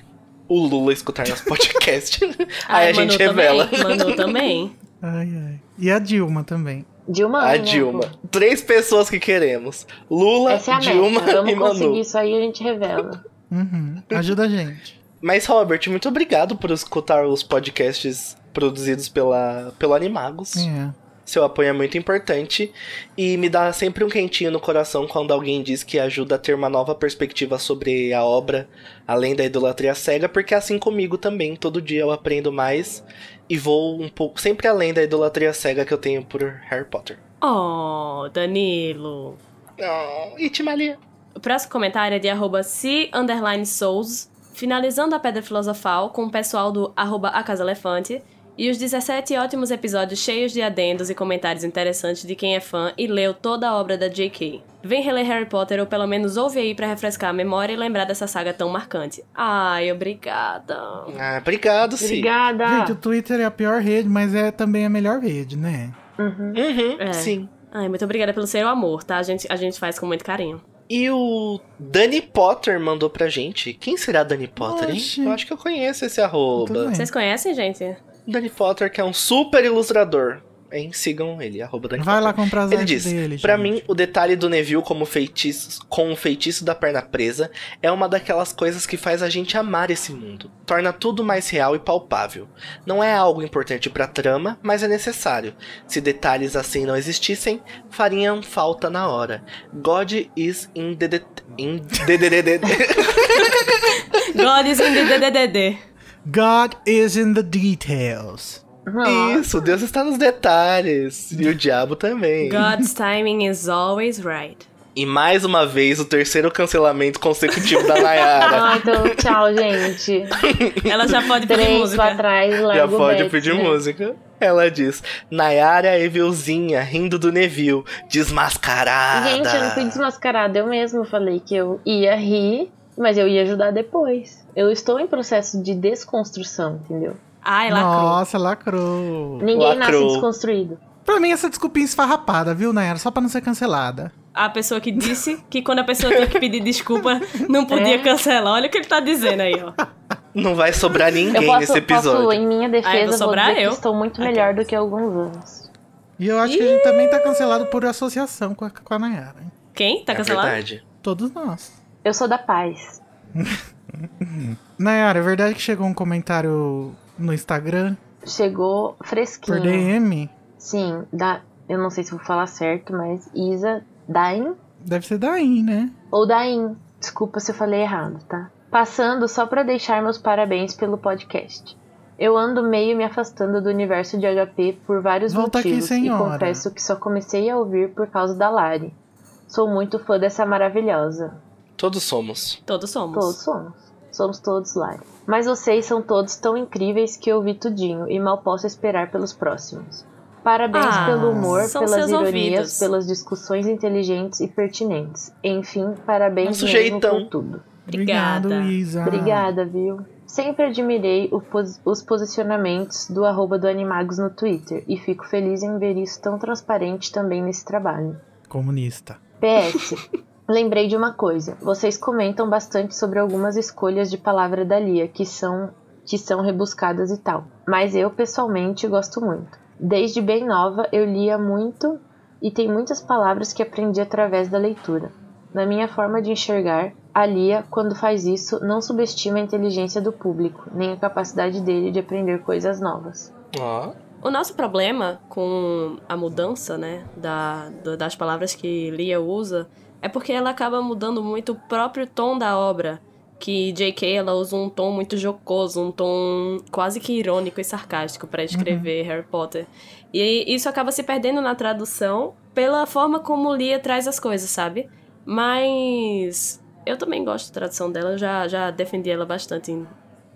Speaker 1: o Lula escutar nosso podcast. Aí
Speaker 4: Ai,
Speaker 1: a gente revela.
Speaker 4: Também, Manu também.
Speaker 3: Ai, ai. E a Dilma também.
Speaker 2: Dilma,
Speaker 1: A Dilma. Três pessoas que queremos. Lula,
Speaker 2: Essa é a
Speaker 1: Dilma
Speaker 2: meta. Vamos
Speaker 1: e Manu.
Speaker 2: conseguir isso aí a gente revela.
Speaker 3: Uhum. Ajuda a gente.
Speaker 1: Mas, Robert, muito obrigado por escutar os podcasts produzidos pela, pelo Animagos.
Speaker 3: É.
Speaker 1: Seu apoio é muito importante e me dá sempre um quentinho no coração quando alguém diz que ajuda a ter uma nova perspectiva sobre a obra, além da idolatria cega, porque assim comigo também. Todo dia eu aprendo mais e vou um pouco sempre além da idolatria cega que eu tenho por Harry Potter.
Speaker 4: Oh, Danilo.
Speaker 1: Oh, Itimalia.
Speaker 4: O próximo comentário é de arroba C underline Souls, finalizando a Pedra Filosofal com o pessoal do arroba A Casa Elefante e os 17 ótimos episódios cheios de adendos e comentários interessantes de quem é fã e leu toda a obra da J.K. Vem reler Harry Potter ou pelo menos ouve aí pra refrescar a memória e lembrar dessa saga tão marcante. Ai, obrigada.
Speaker 1: Ah, obrigado, sim.
Speaker 2: Obrigada.
Speaker 3: Gente, o Twitter é a pior rede, mas é também a melhor rede, né?
Speaker 2: Uhum.
Speaker 1: Uhum,
Speaker 4: É.
Speaker 1: sim.
Speaker 4: Ai, muito obrigada pelo seu amor, tá? A gente, a gente faz com muito carinho.
Speaker 1: E o Dani Potter mandou pra gente. Quem será Dani Potter, hein? Eu acho que eu conheço esse arroba.
Speaker 4: Vocês conhecem, gente?
Speaker 1: Danny Potter, que é um super ilustrador. Hein? Sigam ele, arroba Danny
Speaker 3: Vai
Speaker 1: Potter.
Speaker 3: lá comprar as
Speaker 1: Ele diz:
Speaker 3: dele,
Speaker 1: Pra
Speaker 3: gente.
Speaker 1: mim, o detalhe do Neville como feitiço, com o feitiço da perna presa é uma daquelas coisas que faz a gente amar esse mundo. Torna tudo mais real e palpável. Não é algo importante pra trama, mas é necessário. Se detalhes assim não existissem, fariam falta na hora. God is in the... det- In the-
Speaker 4: God is in the DDD.
Speaker 3: God is in the details.
Speaker 2: Nossa.
Speaker 1: Isso, Deus está nos detalhes. E o diabo também.
Speaker 4: God's timing is always right.
Speaker 1: E mais uma vez, o terceiro cancelamento consecutivo da Nayara.
Speaker 2: Ah, então tchau, gente.
Speaker 4: Ela já pode pedir
Speaker 2: Três
Speaker 4: música.
Speaker 2: pra trás, largo
Speaker 1: Já pode pedir
Speaker 2: né?
Speaker 1: música. Ela diz: Nayara Evilzinha rindo do Neville, desmascarada.
Speaker 2: Gente, eu não fui desmascarada. Eu mesmo falei que eu ia rir, mas eu ia ajudar depois. Eu estou em processo de desconstrução, entendeu?
Speaker 4: Ai, lacrou.
Speaker 3: Nossa, lacrou.
Speaker 2: Ninguém nasce
Speaker 1: Lacrou.
Speaker 2: desconstruído.
Speaker 3: Pra mim, essa desculpinha esfarrapada, viu, Nayara? Só pra não ser cancelada.
Speaker 4: A pessoa que disse que quando a pessoa tinha que pedir desculpa, não podia
Speaker 2: É.
Speaker 4: cancelar. Olha o que ele tá dizendo aí, ó.
Speaker 1: Não vai sobrar ninguém
Speaker 2: posso,
Speaker 1: nesse episódio.
Speaker 2: posso, em minha
Speaker 4: Ah, eu vou
Speaker 2: defesa, vou
Speaker 4: sobrar
Speaker 2: dizer
Speaker 4: eu.
Speaker 2: que estou muito melhor do que alguns anos.
Speaker 3: E eu acho que a gente também tá cancelado por associação com a, com a Nayara. hein?
Speaker 4: Quem? Tá
Speaker 1: é
Speaker 4: cancelado?
Speaker 1: verdade.
Speaker 3: Todos nós.
Speaker 2: Eu sou da paz.
Speaker 3: Nayara, é verdade que chegou um comentário no Instagram
Speaker 2: Chegou fresquinho.
Speaker 3: por DM?
Speaker 2: Sim, da, eu não sei se vou falar certo, mas Isa Dain
Speaker 3: Deve ser daí, né?
Speaker 2: ou Dain. Desculpa se eu falei errado, tá? Passando só pra deixar meus parabéns pelo podcast. Eu ando meio me afastando do universo de HP por vários
Speaker 3: Volta aqui,
Speaker 2: motivos e
Speaker 3: senhora.
Speaker 2: confesso que só comecei a ouvir por causa da Lari. Sou muito fã dessa maravilhosa.
Speaker 1: Todos somos.
Speaker 4: Todos somos.
Speaker 2: Todos somos. Somos todos slime. Mas vocês são todos tão incríveis que eu vi tudinho e mal posso esperar pelos próximos. Parabéns
Speaker 4: Ah,
Speaker 2: pelo humor, pelas ironias,
Speaker 4: ouvidos.
Speaker 2: pelas discussões inteligentes e pertinentes. Enfim, parabéns
Speaker 1: Nosso
Speaker 2: mesmo por tudo.
Speaker 3: Obrigado,
Speaker 4: Obrigada.
Speaker 3: Isa.
Speaker 2: Obrigada, viu? Sempre admirei o pos- os posicionamentos do arroba do Animagos no Twitter e fico feliz em ver isso tão transparente também nesse trabalho.
Speaker 3: Comunista.
Speaker 2: PS. Lembrei de uma coisa. Vocês comentam bastante sobre algumas escolhas de palavra da Lia que são que são rebuscadas e tal. Mas eu pessoalmente gosto muito. Desde bem nova eu lia muito e tem muitas palavras que aprendi através da leitura. Na minha forma de enxergar, a Lia, quando faz isso, não subestima a inteligência do público, nem a capacidade dele de aprender coisas novas.
Speaker 1: Ó.
Speaker 4: O nosso problema com a mudança, né, da, das palavras que Lia usa, é porque ela acaba mudando muito o próprio tom da obra. Que J.K. ela usa um tom muito jocoso, um tom quase que irônico e sarcástico para escrever Harry Potter. E isso acaba se perdendo na tradução pela forma como Lia traz as coisas, sabe? Mas eu também gosto da tradução dela, já, já defendi ela bastante. Em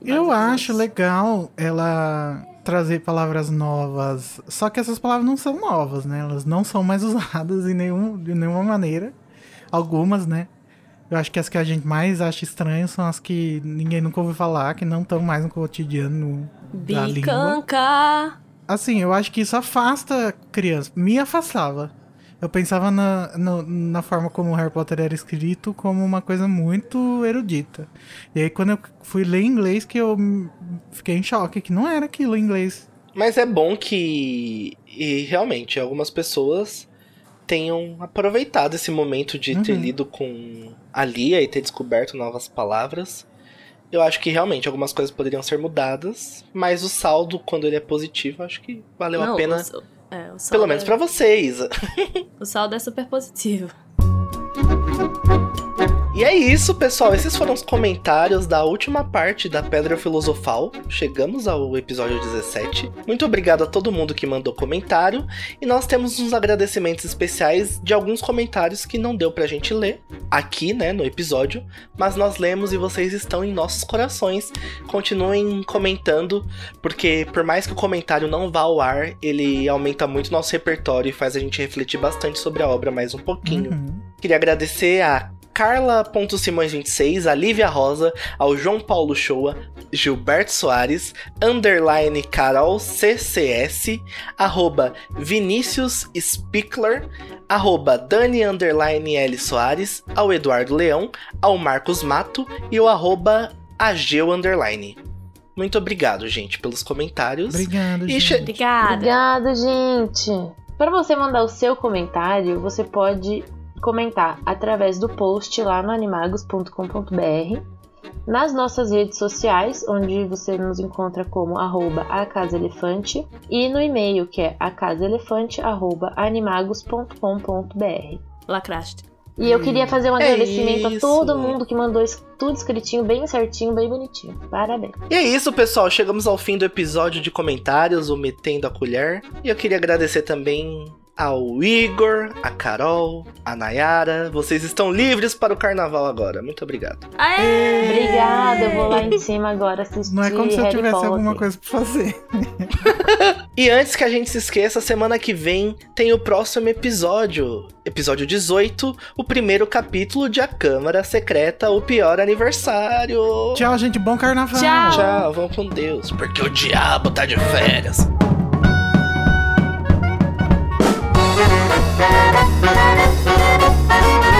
Speaker 3: Eu acho legal ela trazer palavras novas. Só que essas palavras não são novas, né? Elas não são mais usadas em nenhum, de nenhuma maneira. Algumas, né? Eu acho que as que a gente mais acha estranhas são as que ninguém nunca ouviu falar, que não estão mais no cotidiano da língua.
Speaker 4: Bicanca!
Speaker 3: Assim, eu acho que isso afasta criança. Me afastava. Eu pensava na, no- na forma como o Harry Potter era escrito como uma coisa muito erudita. E aí, quando eu fui ler inglês, que eu fiquei em choque, que não era aquilo em inglês.
Speaker 1: Mas é bom que e realmente algumas pessoas tenham aproveitado esse momento de ter
Speaker 3: Uhum.
Speaker 1: lido com a Lia e ter descoberto novas palavras. Eu acho que realmente algumas coisas poderiam ser mudadas, mas o saldo, quando ele é positivo, acho que valeu a
Speaker 4: Não,
Speaker 1: pena,
Speaker 4: o- é, o saldo
Speaker 1: pelo menos
Speaker 4: é-
Speaker 1: pra vocês.
Speaker 4: O saldo é super positivo.
Speaker 1: E é isso, pessoal. Esses foram os comentários da última parte da Pedra Filosofal. Chegamos ao episódio 17. Muito obrigado a todo mundo que mandou comentário. E nós temos uns agradecimentos especiais de alguns comentários que não deu pra gente ler aqui, né, no episódio. Mas nós lemos e vocês estão em nossos corações. Continuem comentando, porque por mais que o comentário não vá ao ar, ele aumenta muito nosso repertório e faz a gente refletir bastante sobre a obra mais um pouquinho.
Speaker 3: Uhum.
Speaker 1: Queria agradecer a Carla.Simões26, a Lívia Rosa, ao João Paulo Shoa, Gilberto Soares, underline Carol CCS, arroba Vinícius Spickler, arroba Dani underline L Soares, ao Eduardo Leão, ao Marcos Mato e o arroba Ageu underline. Muito obrigado, gente, pelos comentários.
Speaker 3: Obrigado, gente.
Speaker 1: che-
Speaker 4: Obrigada.
Speaker 2: Obrigada, gente! Para você mandar o seu comentário, você pode comentar através do post lá no animagos.com.br, nas nossas redes sociais, onde você nos encontra como arroba acasaelefante, e no e-mail que é acasaelefante.animagos.com.br.
Speaker 4: Lacraste.
Speaker 2: E eu queria fazer um
Speaker 1: É
Speaker 2: agradecimento a
Speaker 1: isso.
Speaker 2: todo mundo que mandou isso tudo escritinho, bem certinho, bem bonitinho. Parabéns.
Speaker 1: E é isso, pessoal. Chegamos ao fim do episódio de comentários, o Metendo a Colher. E eu queria agradecer também ao Igor, a Carol, a Nayara. Vocês estão livres para o carnaval agora. Muito obrigado.
Speaker 4: Aê!
Speaker 2: Obrigada, eu vou lá em cima agora assistir
Speaker 3: Não é como se eu
Speaker 2: Harry
Speaker 3: tivesse
Speaker 2: Potter.
Speaker 3: alguma coisa pra fazer.
Speaker 1: E antes que a gente se esqueça, semana que vem tem o próximo episódio. Episódio 18, o primeiro capítulo de A Câmara Secreta, o pior aniversário.
Speaker 3: Tchau, gente. Bom carnaval.
Speaker 4: Tchau.
Speaker 1: Tchau, vamos com Deus, porque o diabo tá de férias.
Speaker 6: Thank you.